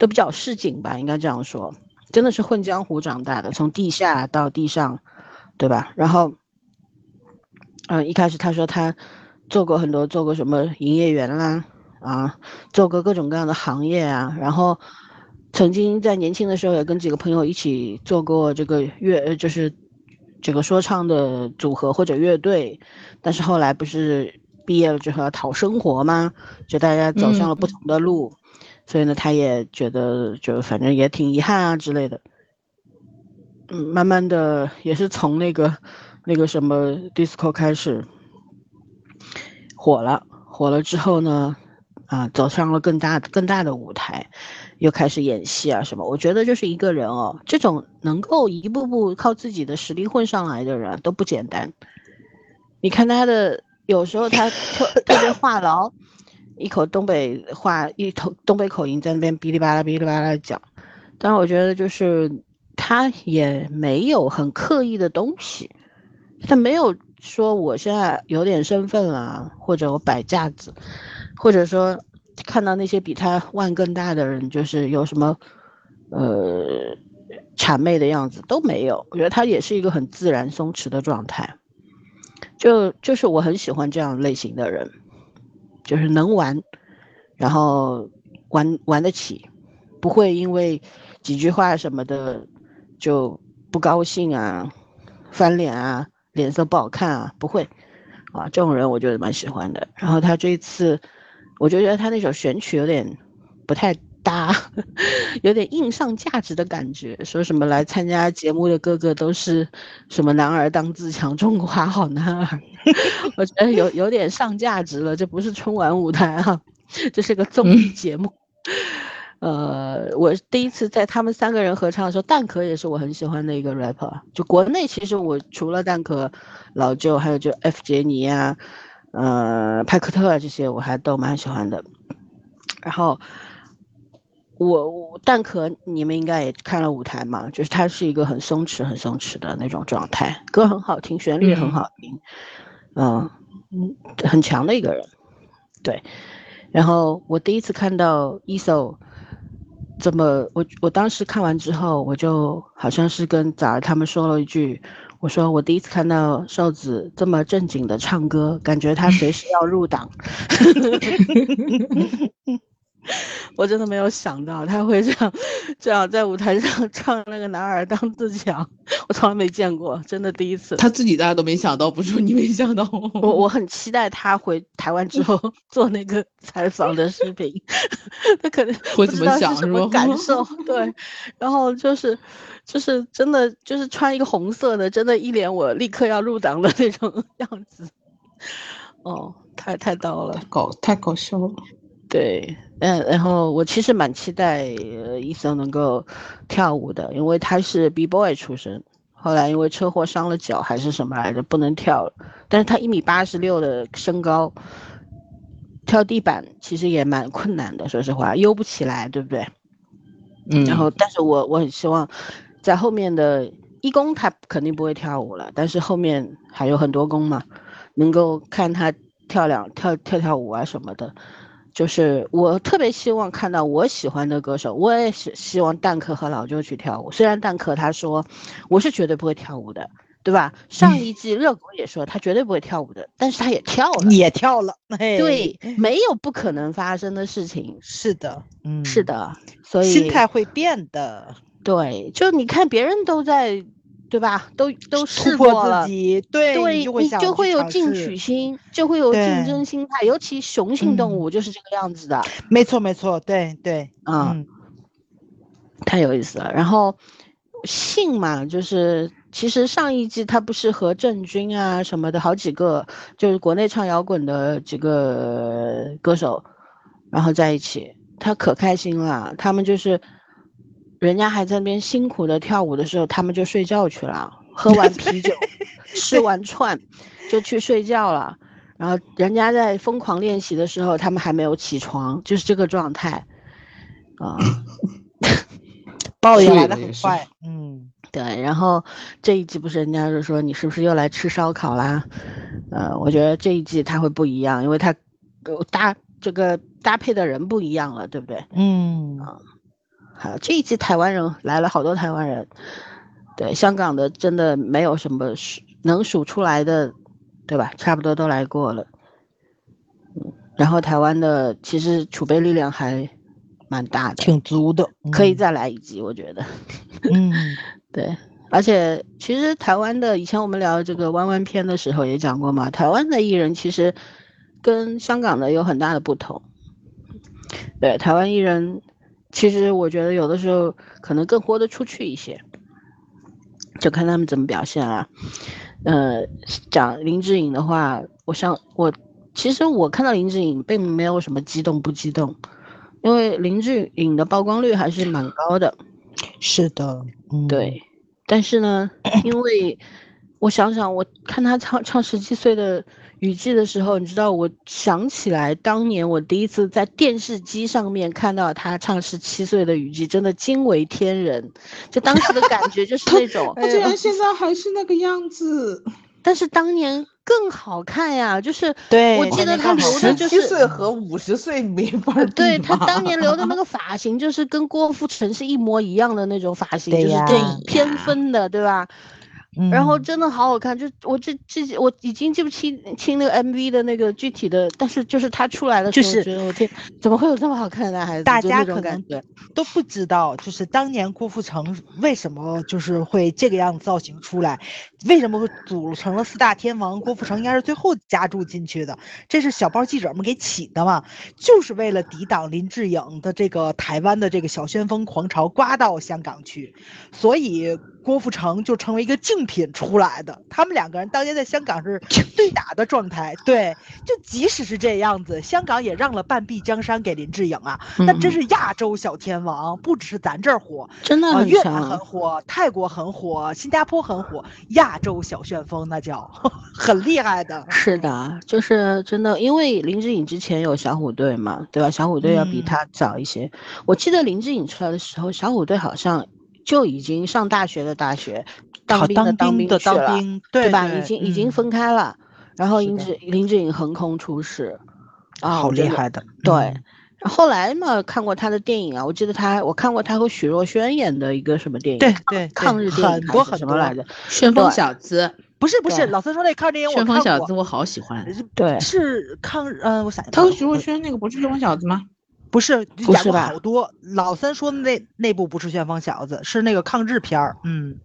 都比较市井吧，应该这样说，真的是混江湖长大的，从地下到地上，对吧？然后。嗯，一开始他说他做过很多，做过什么营业员啦，啊，做过各种各样的行业啊，然后曾经在年轻的时候也跟几个朋友一起做过这个乐，就是这个说唱的组合或者乐队，但是后来不是毕业了之后要讨生活吗？就大家走向了不同的路，所以呢，他也觉得就反正也挺遗憾啊之类的。嗯，慢慢的也是从那个。那个什么 disco 开始火了，火了之后呢，啊，走上了更大更大的舞台，又开始演戏啊什么。我觉得就是一个人哦，这种能够一步步靠自己的实力混上来的人都不简单。你看他的，有时候他特特别话痨，一口东北话，一头东北口音在那边哔哩吧啦哔哩吧啦讲，但我觉得就是他也没有很刻意的东西。他没有说我现在有点身份了，或者我摆架子，或者说看到那些比他腕更大的人，就是有什么呃谄媚的样子都没有。我觉得他也是一个很自然松弛的状态，就就是我很喜欢这样类型的人，就是能玩，然后玩玩得起，不会因为几句话什么的就不高兴啊，翻脸啊。脸色不好看啊，不会，啊，这种人我觉得蛮喜欢的。然后他这一次，我就觉得他那首选曲有点不太搭，有点硬上价值的感觉。说什么来参加节目的哥哥都是什么男儿当自强，中华好男儿，我觉得有有点上价值了。这不是春晚舞台啊，这是个综艺节目。呃，我第一次在他们三个人合唱的时候，蛋壳也是我很喜欢的一个 rapper。就国内其实我除了蛋壳、老舅，还有就 F 杰尼啊，呃，派克特啊这些，我还都蛮喜欢的。然后我我蛋壳你们应该也看了舞台嘛，就是他是一个很松弛、很松弛的那种状态，歌很好听，旋律也很好听，嗯嗯，很强的一个人。对，然后我第一次看到 ESO。这么，我我当时看完之后，我就好像是跟崽儿他们说了一句，我说我第一次看到瘦子这么正经的唱歌，感觉他随时要入党。我真的没有想到他会这样，这样在舞台上唱那个男儿当自强，我从来没见过，真的第一次。他自己大家都没想到，不是你没想到。我我很期待他回台湾之后 做那个采访的视频，他可能会怎么想，什么感受？对，然后就是就是真的就是穿一个红色的，真的一脸我立刻要入党的那种样子。哦，太太刀了，搞太搞笑了。对，嗯，然后我其实蛮期待伊森能够跳舞的，因为他是 B boy 出身，后来因为车祸伤了脚还是什么来着，不能跳了。但是他一米八十六的身高，跳地板其实也蛮困难的，说实话，悠不起来，对不对？嗯。然后，但是我我很希望，在后面的一公他肯定不会跳舞了，但是后面还有很多公嘛，能够看他跳两跳跳跳舞啊什么的。就是我特别希望看到我喜欢的歌手，我也是希望蛋壳和老舅去跳舞。虽然蛋壳他说我是绝对不会跳舞的，对吧？上一季热狗也说他绝对不会跳舞的，但是他也跳了，也跳了。对，没有不可能发生的事情。是的，嗯，是的，所以心态会变的。对，就你看别人都在。对吧？都都试过了，对对，你就会有进取心，就会有竞争心态。尤其雄性动物就是这个样子的。没错，没错，对对，嗯，太有意思了。然后性嘛，就是其实上一季他不是和郑钧啊什么的好几个，就是国内唱摇滚的几个歌手，然后在一起。他可开心了，他们就是人家还在那边辛苦的跳舞的时候，他们就睡觉去了，喝完啤酒，吃完串，就去睡觉了。然后人家在疯狂练习的时候，他们还没有起床，就是这个状态啊。抱怨来的很快，嗯，对，然后这一季不是人家就说你是不是又来吃烧烤啦？呃，我觉得这一季他会不一样，因为他呃搭这个搭配的人不一样了，对不对？嗯，好，这一季台湾人来了好多台湾人，对，香港的真的没有什么数能数出来的，对吧？差不多都来过了。嗯，然后台湾的其实储备力量还蛮大的，挺足的，嗯可以再来一季，我觉得。嗯，对，而且其实台湾的以前我们聊这个弯弯篇的时候也讲过嘛，台湾的艺人其实跟香港的有很大的不同。对，台湾艺人其实我觉得有的时候可能更豁得出去一些，就看他们怎么表现啊。呃，讲林志颖的话，我想我其实我看到林志颖并没有什么激动不激动，因为林志颖的曝光率还是蛮高的。是的，嗯，对，但是呢，因为我想想，我看他唱唱十七岁的雨季的时候，你知道，我想起来当年我第一次在电视机上面看到他唱十七岁的雨季，真的惊为天人。就当时的感觉就是那种，他竟然现在还是那个样子。但是当年更好看呀，就是对我记得他留的就十七是岁和五十岁没法比对他当年留的那个 发型，就是跟郭富城是一模一样的那种发型，就是对偏分的，对吧？然后嗯真的好好看，就我这这我已经记不清清那个 MV 的那个具体的，但是就是他出来的时候，就是我觉得我天，怎么会有这么好看的男孩子？大家可能。都不知道，就是当年郭富城为什么就是会这个样子造型出来，为什么会组成了四大天王？郭富城应该是最后加注进去的，这是小报记者们给起的嘛，就是为了抵挡林志颖的这个台湾的这个小旋风狂潮刮到香港去，所以郭富城就成为一个竞品出来的。他们两个人当年在香港是对打的状态，对，就即使是这样子，香港也让了半壁江山给林志颖啊。那真嗯是亚洲小天王，不只是咱这儿火，啊，真的很越南很，火，泰国很火，新加坡很火，亚洲小旋风那叫 很厉害的。是的，就是真的，因为林志颖之前有小虎队嘛，对吧？小虎队要比嗯他早一些。我记得林志颖出来的时候，小虎队好像就已经上大学的大学，当兵的当兵的当兵对吧？已经已经嗯分开了，然后林志林志颖横空出世，啊，好厉害的。对嗯，后来嘛，看过他的电影啊，我记得他，我看过他和许若瑄演的一个什么电影，对对对抗日电影很还是多很多什么来着？旋风小子，不是不是，老三说那抗日电影我旋风小子我好喜欢。对，是抗日，嗯，我想他和下徐若瑄那个不是旋风小子吗？不是演过不是吧好多。老三说的那那部不是旋风小子，是那个抗日片儿。嗯，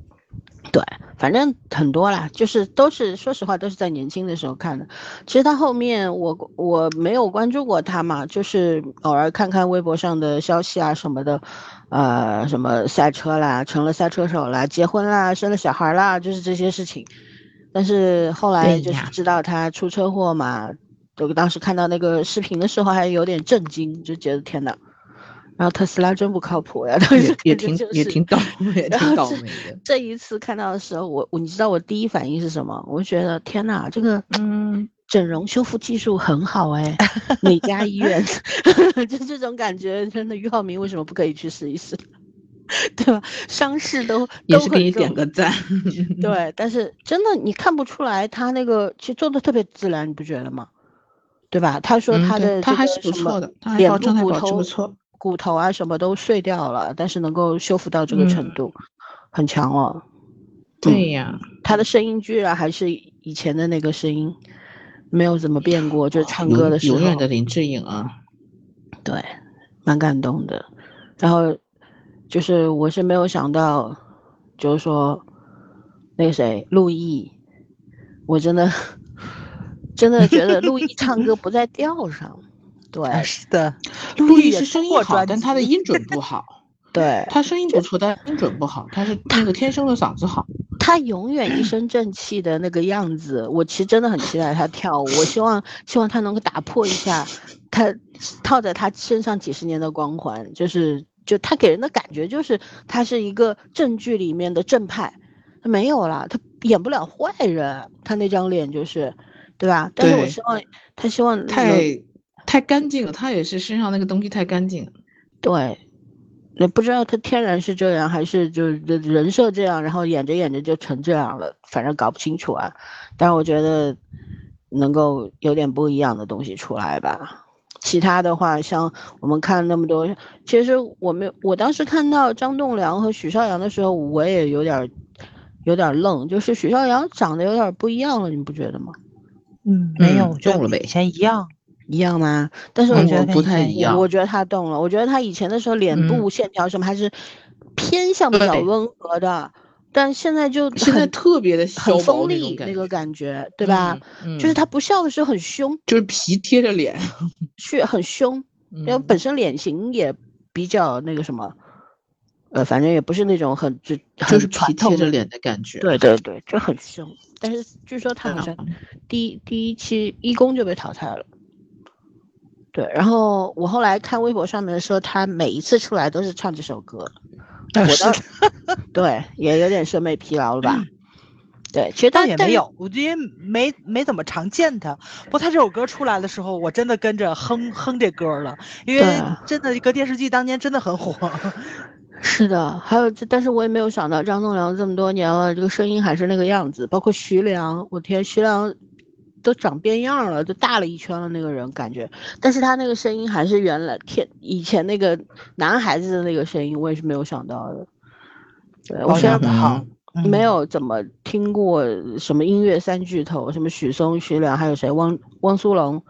对，反正很多啦，就是都是说实话都是在年轻的时候看的。其实他后面我我没有关注过他嘛，就是偶尔看看微博上的消息啊什么的，呃，什么赛车啦，成了赛车手啦，结婚啦，生了小孩啦，就是这些事情。但是后来就是知道他出车祸嘛，就当时看到那个视频的时候还有点震惊，就觉得天呐，然后特斯拉真不靠谱呀，当时也也挺也挺倒 也挺倒霉的。这一次看到的时候，我我你知道我第一反应是什么？我觉得天呐，这个嗯整容修复技术很好哎，哪家医院？就这种感觉，真的俞灏明为什么不可以去试一试？对吧？伤势都也是给你点个赞。对，但是真的你看不出来他那个其实做的特别自然，你不觉得吗？对吧？他说他的这他还是不错的他状态骨头保持不错骨头啊什么都碎掉了，但是能够修复到这个程嗯度，很强哦。对呀，他的声音居然还是以前的那个声音，没有怎么变过，就是唱歌的时候，永远的林志颖啊，对，蛮感动的。然后就是我是没有想到，就是说那个谁陆毅，我真的真的觉得 陆毅唱歌不在调上，对啊是的，陆毅是声音好，但他的音准不好。对，他声音不错，但音准不好。他是那个天生的嗓子好。他永远一身正气的那个样子，我其实真的很期待他跳舞。我希望希望他能够打破一下他套在他身上几十年的光环，就是就他给人的感觉就是他是一个正剧里面的正派，他没有了，他演不了坏人，他那张脸就是，对吧？但是我希望他希望太太干净了，他也是身上那个东西太干净了。对，也不知道他天然是这样，还是就是人设这样，然后演着演着就成这样了，反正搞不清楚啊。但是我觉得能够有点不一样的东西出来吧。其他的话，像我们看那么多，其实我没有，我当时看到张栋梁和许绍洋的时候，我也有点儿有点儿愣，就是许绍洋长得有点儿不一样了，你不觉得吗？嗯，没有，动了呗跟以前一样。一样吗？但是我嗯觉得不太一样我觉得他动了，我觉得他以前的时候脸部线条什么还是偏向比较温和的，但现在就现在特别的很锋利那个感觉，对吧？嗯？就是嗯他不笑的时候很凶，就是皮贴着脸，是很凶，因为嗯本身脸型也比较那个什么，呃，反正也不是那种很就就是皮贴着脸的感觉。对对对，就很凶。但是据说他好像嗯第一第一期一公就被淘汰了。对，然后我后来看微博上面说，他每一次出来都是唱这首歌，对也有点审美疲劳了吧？对，其实倒他也没有，我因为没没怎么常见他。不过他这首歌出来的时候，我真的跟着哼哼这歌了，因为真的一个电视剧当年真的很火。是的，还有这，但是我也没有想到张栋梁这么多年了，这个声音还是那个样子，包括徐良，我天，徐良都长变样了，都大了一圈了，那个人感觉，但是他那个声音还是原来天以前那个男孩子的那个声音，我也是没有想到的。对我保虽然养的好，没嗯。有怎么听过什么音乐三巨头，什么许嵩、徐良，还有谁？汪汪苏泷，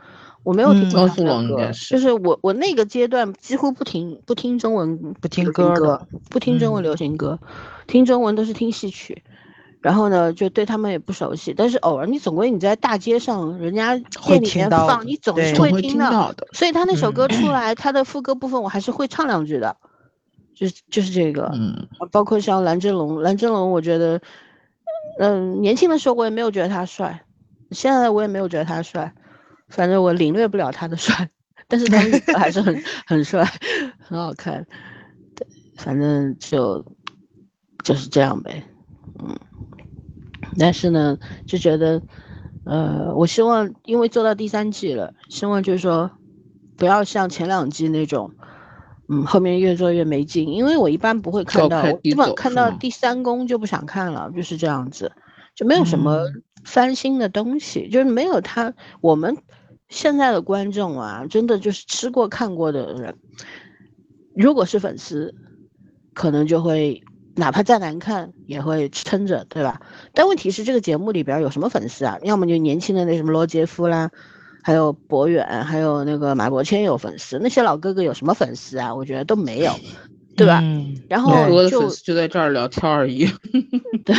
我没有听嗯过他们的歌就是我我那个阶段几乎不听不听中文不听歌歌的，不听中文嗯流行歌，听中文都是听戏曲。然后呢，就对他们也不熟悉，但是偶尔你总归你在大街上，人家会店里面放，听到的你总是会听到。的。所以他那首嗯歌出来，他的副歌部分我还是会唱两句的，就是就是这个。嗯，啊包括像蓝正龙，蓝正龙，我觉得，嗯、年轻的时候我也没有觉得他帅，现在我也没有觉得他帅，反正我领略不了他的帅，但是他还是很 很帅，很好看。对，反正就就是这样呗，嗯。但是呢，就觉得，呃，我希望，因为做到第三季了，希望就是说，不要像前两季那种，嗯，后面越做越没劲。因为我一般不会看到，基本看到第三宫就不想看了，就是这样子，就没有什么嗯翻新的东西，就是没有他我们现在的观众啊，真的就是吃过看过的人，如果是粉丝，可能就会哪怕再难看也会撑着，对吧？但问题是这个节目里边有什么粉丝啊？要么就年轻的那什么罗杰夫啦，还有博远，还有那个马伯骞有粉丝，那些老哥哥有什么粉丝啊？我觉得都没有，对吧？嗯然后更多的就就在这儿聊天而已。对，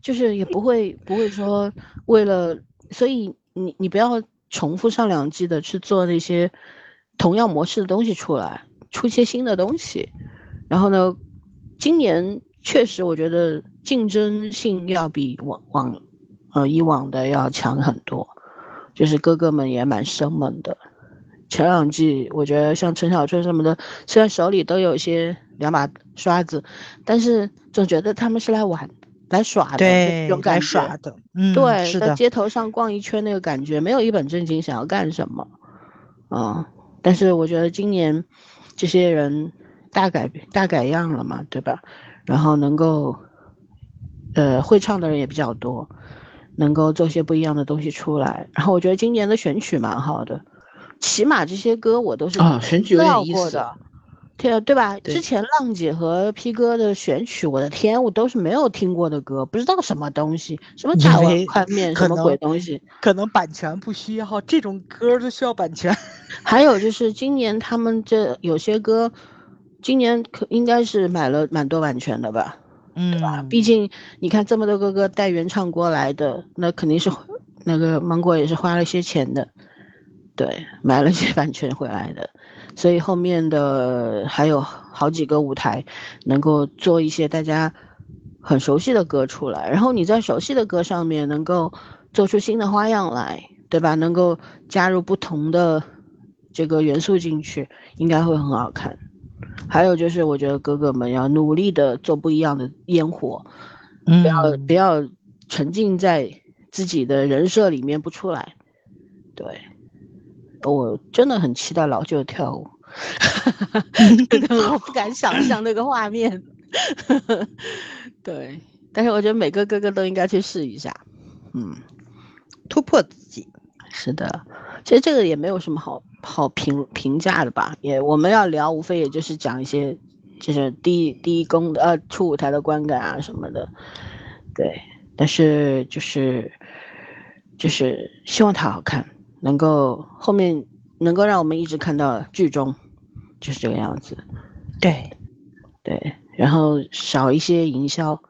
就是也不会不会说为了，所以你你不要重复上两季的去做那些同样模式的东西出来，出一些新的东西。然后呢，今年确实我觉得竞争性要比往往呃以往的要强很多，就是哥哥们也蛮生猛的。前两季我觉得像陈小春什么的，虽然手里都有一些两把刷子，但是总觉得他们是来玩、来耍的对那种，感来觉。耍的，嗯，对，在街头上逛一圈那个感觉，没有一本正经想要干什么，啊、但是我觉得今年这些人大改大改样了嘛，对吧？然后能够，呃，会唱的人也比较多，能够做些不一样的东西出来。然后我觉得今年的选曲蛮好的，起码这些歌我都是啊选曲有点意思过的。对对吧？对之前浪姐和 P 哥的选曲，我的天，我都是没有听过的歌，不知道什么东西，什么因大碗为宽面，什么鬼东西。可能版权不需要，这种歌就需要版权。还有就是今年他们这有些歌，今年可应该是买了蛮多版权的吧？嗯，毕竟你看这么多哥哥带原唱过来的，那肯定是那个芒果也是花了一些钱的，对，买了些版权回来的，所以后面的还有好几个舞台能够做一些大家很熟悉的歌出来，然后你在熟悉的歌上面能够做出新的花样来，对吧？能够加入不同的这个元素进去，应该会很好看。还有就是，我觉得哥哥们要努力的做不一样的烟火，不要嗯不要沉浸在自己的人设里面不出来。对，我真的很期待老舅跳舞，我不敢想象那个画面。对，但是我觉得每个哥哥都应该去试一下。嗯，突破自己。是的，其实这个也没有什么好好评评价的吧，也我们要聊，无非也就是讲一些就是第一第一公的呃初舞台的观感啊什么的，对，但是就是就是希望它好看，能够后面能够让我们一直看到剧中就是这个样子，对，对，然后少一些营销，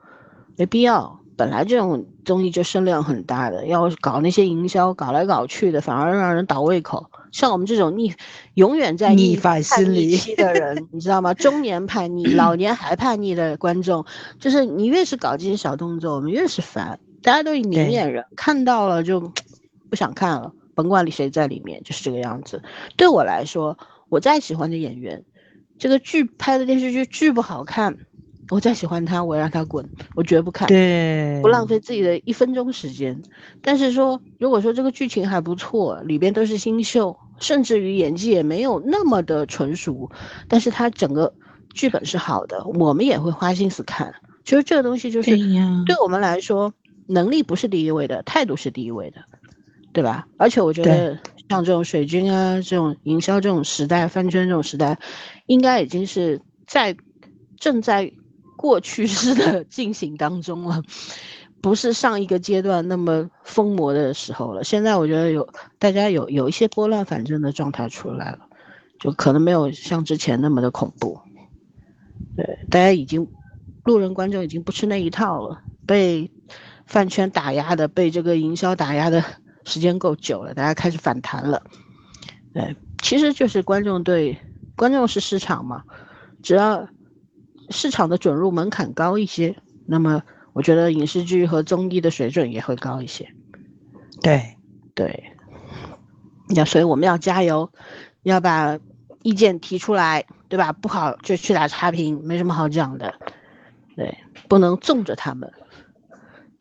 没必要。本来这种综艺就声量很大的，要搞那些营销，搞来搞去的，反而让人倒胃口。像我们这种逆，永远在逆反心理期的人，你知道吗？中年叛逆，老年还叛逆的观众，就是你越是搞这些小动作，我们越是烦。大家都是明眼人，看到了就不想看了，甭管里谁在里面，就是这个样子。对我来说，我再喜欢的演员，这个剧拍的电视剧剧不好看，我再喜欢他，我让他滚，我绝不看。对，不浪费自己的一分钟时间。但是说，如果说这个剧情还不错，里边都是新秀，甚至于演技也没有那么的纯熟，但是他整个剧本是好的，我们也会花心思看。其实这个东西就是对我们来说，能力不是第一位的，态度是第一位的，对吧？而且我觉得像这种水军啊，这种营销这种时代，饭圈这种时代，应该已经是在正在过去式的 进行当中了，不是上一个阶段那么疯魔的时候了。现在我觉得有大家有有一些拨乱反正的状态出来了，就可能没有像之前那么的恐怖。对，大家已经路人观众已经不吃那一套了，被饭圈打压的，被这个营销打压的时间够久了，大家开始反弹了。对，其实就是观众对观众是市场嘛，只要市场的准入门槛高一些，那么我觉得影视剧和综艺的水准也会高一些。对，对，那所以我们要加油，要把意见提出来，对吧？不好就去打差评，没什么好讲的。对，不能纵着他们，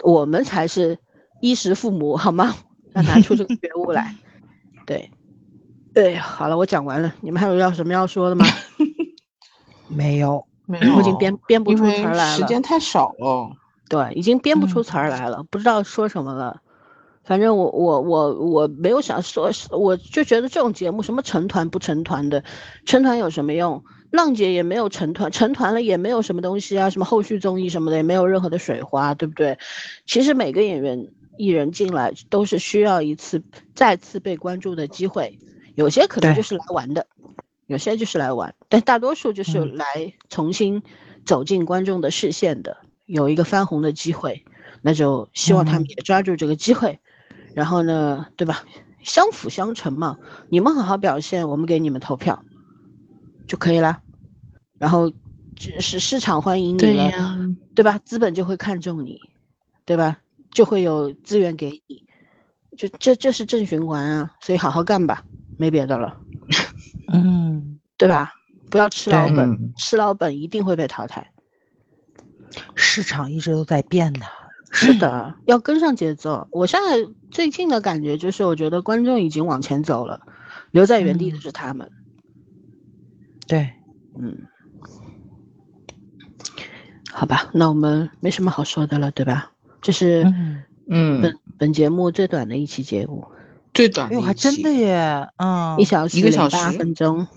我们才是衣食父母，好吗？要拿出这个 觉悟来。对，对，好了，我讲完了，你们还有要什么要说的吗？没有，没有，我已经编编不出词儿来了。时间太少了。对，已经编不出嗯词儿来了，不知道说什么了。反正我我我我没有想说，我就觉得这种节目什么成团不成团的，成团有什么用？浪姐也没有成团，成团了也没有什么东西啊，什么后续综艺什么的也没有任何的水花，对不对？其实每个演员艺人进来都是需要一次再次被关注的机会，有些可能就是来玩的，有些就是来玩，但大多数就是嗯。来重新走进观众的视线的，有一个翻红的机会，那就希望他们嗯。也抓住这个机会，然后呢，对吧？相辅相成嘛，你们好好表现，我们给你们投票就可以了。然后只是市场欢迎你了，对呀，对吧？资本就会看重你，对吧？就会有资源给你，就这这是正循环啊，所以好好干吧，没别的了，嗯，对吧？不要吃老本，嗯吃老本一定会被淘汰。市场一直都在变的。是的，要跟上节奏。我现在最近的感觉就是，我觉得观众已经往前走了，留在原地的嗯是他们。对，嗯，好吧，那我们没什么好说的了，对吧？这是嗯，嗯。本本节目最短的一期节目，最短的哎呦，还真的耶，嗯。一，小时一个小八时分钟，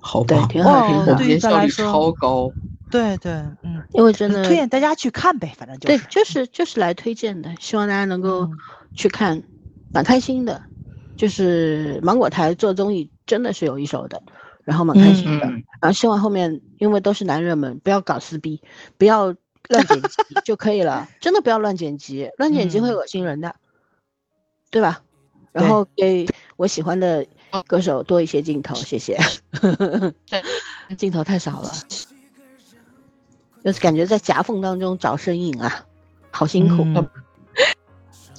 好吧，对挺好哇挺好。对超高。对对，嗯，因为真的推荐大家去看呗，反正就对，是，就是就是来推荐的，希望大家能够嗯。去看，蛮开心的。就是芒果台做综艺真的是有一手的，然后蛮开心的。嗯。然后希望后面因为都是男人们，不要搞撕逼，不要乱剪辑就可以了，真的不要乱剪辑，乱剪辑会嗯恶心人的，对吧？然后给我喜欢的歌手多一些镜头，谢谢。对，镜头太少了。就是感觉在夹缝当中找身影啊，好辛苦。嗯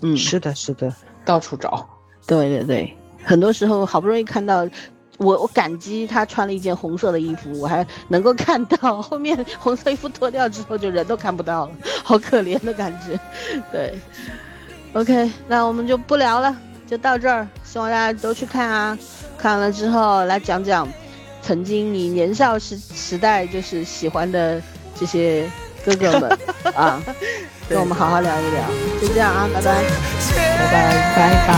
嗯，是的，是的，到处找。对对对，很多时候好不容易看到，我我感激他穿了一件红色的衣服，我还能够看到后面红色衣服脱掉之后就人都看不到了，好可怜的感觉。对，OK，那我们就不聊了，就到这儿，希望大家都去看啊，看了之后来讲讲曾经你年少时时代就是喜欢的这些哥哥们 啊，跟我们好好聊一聊，就这样啊，拜拜。拜拜拜拜。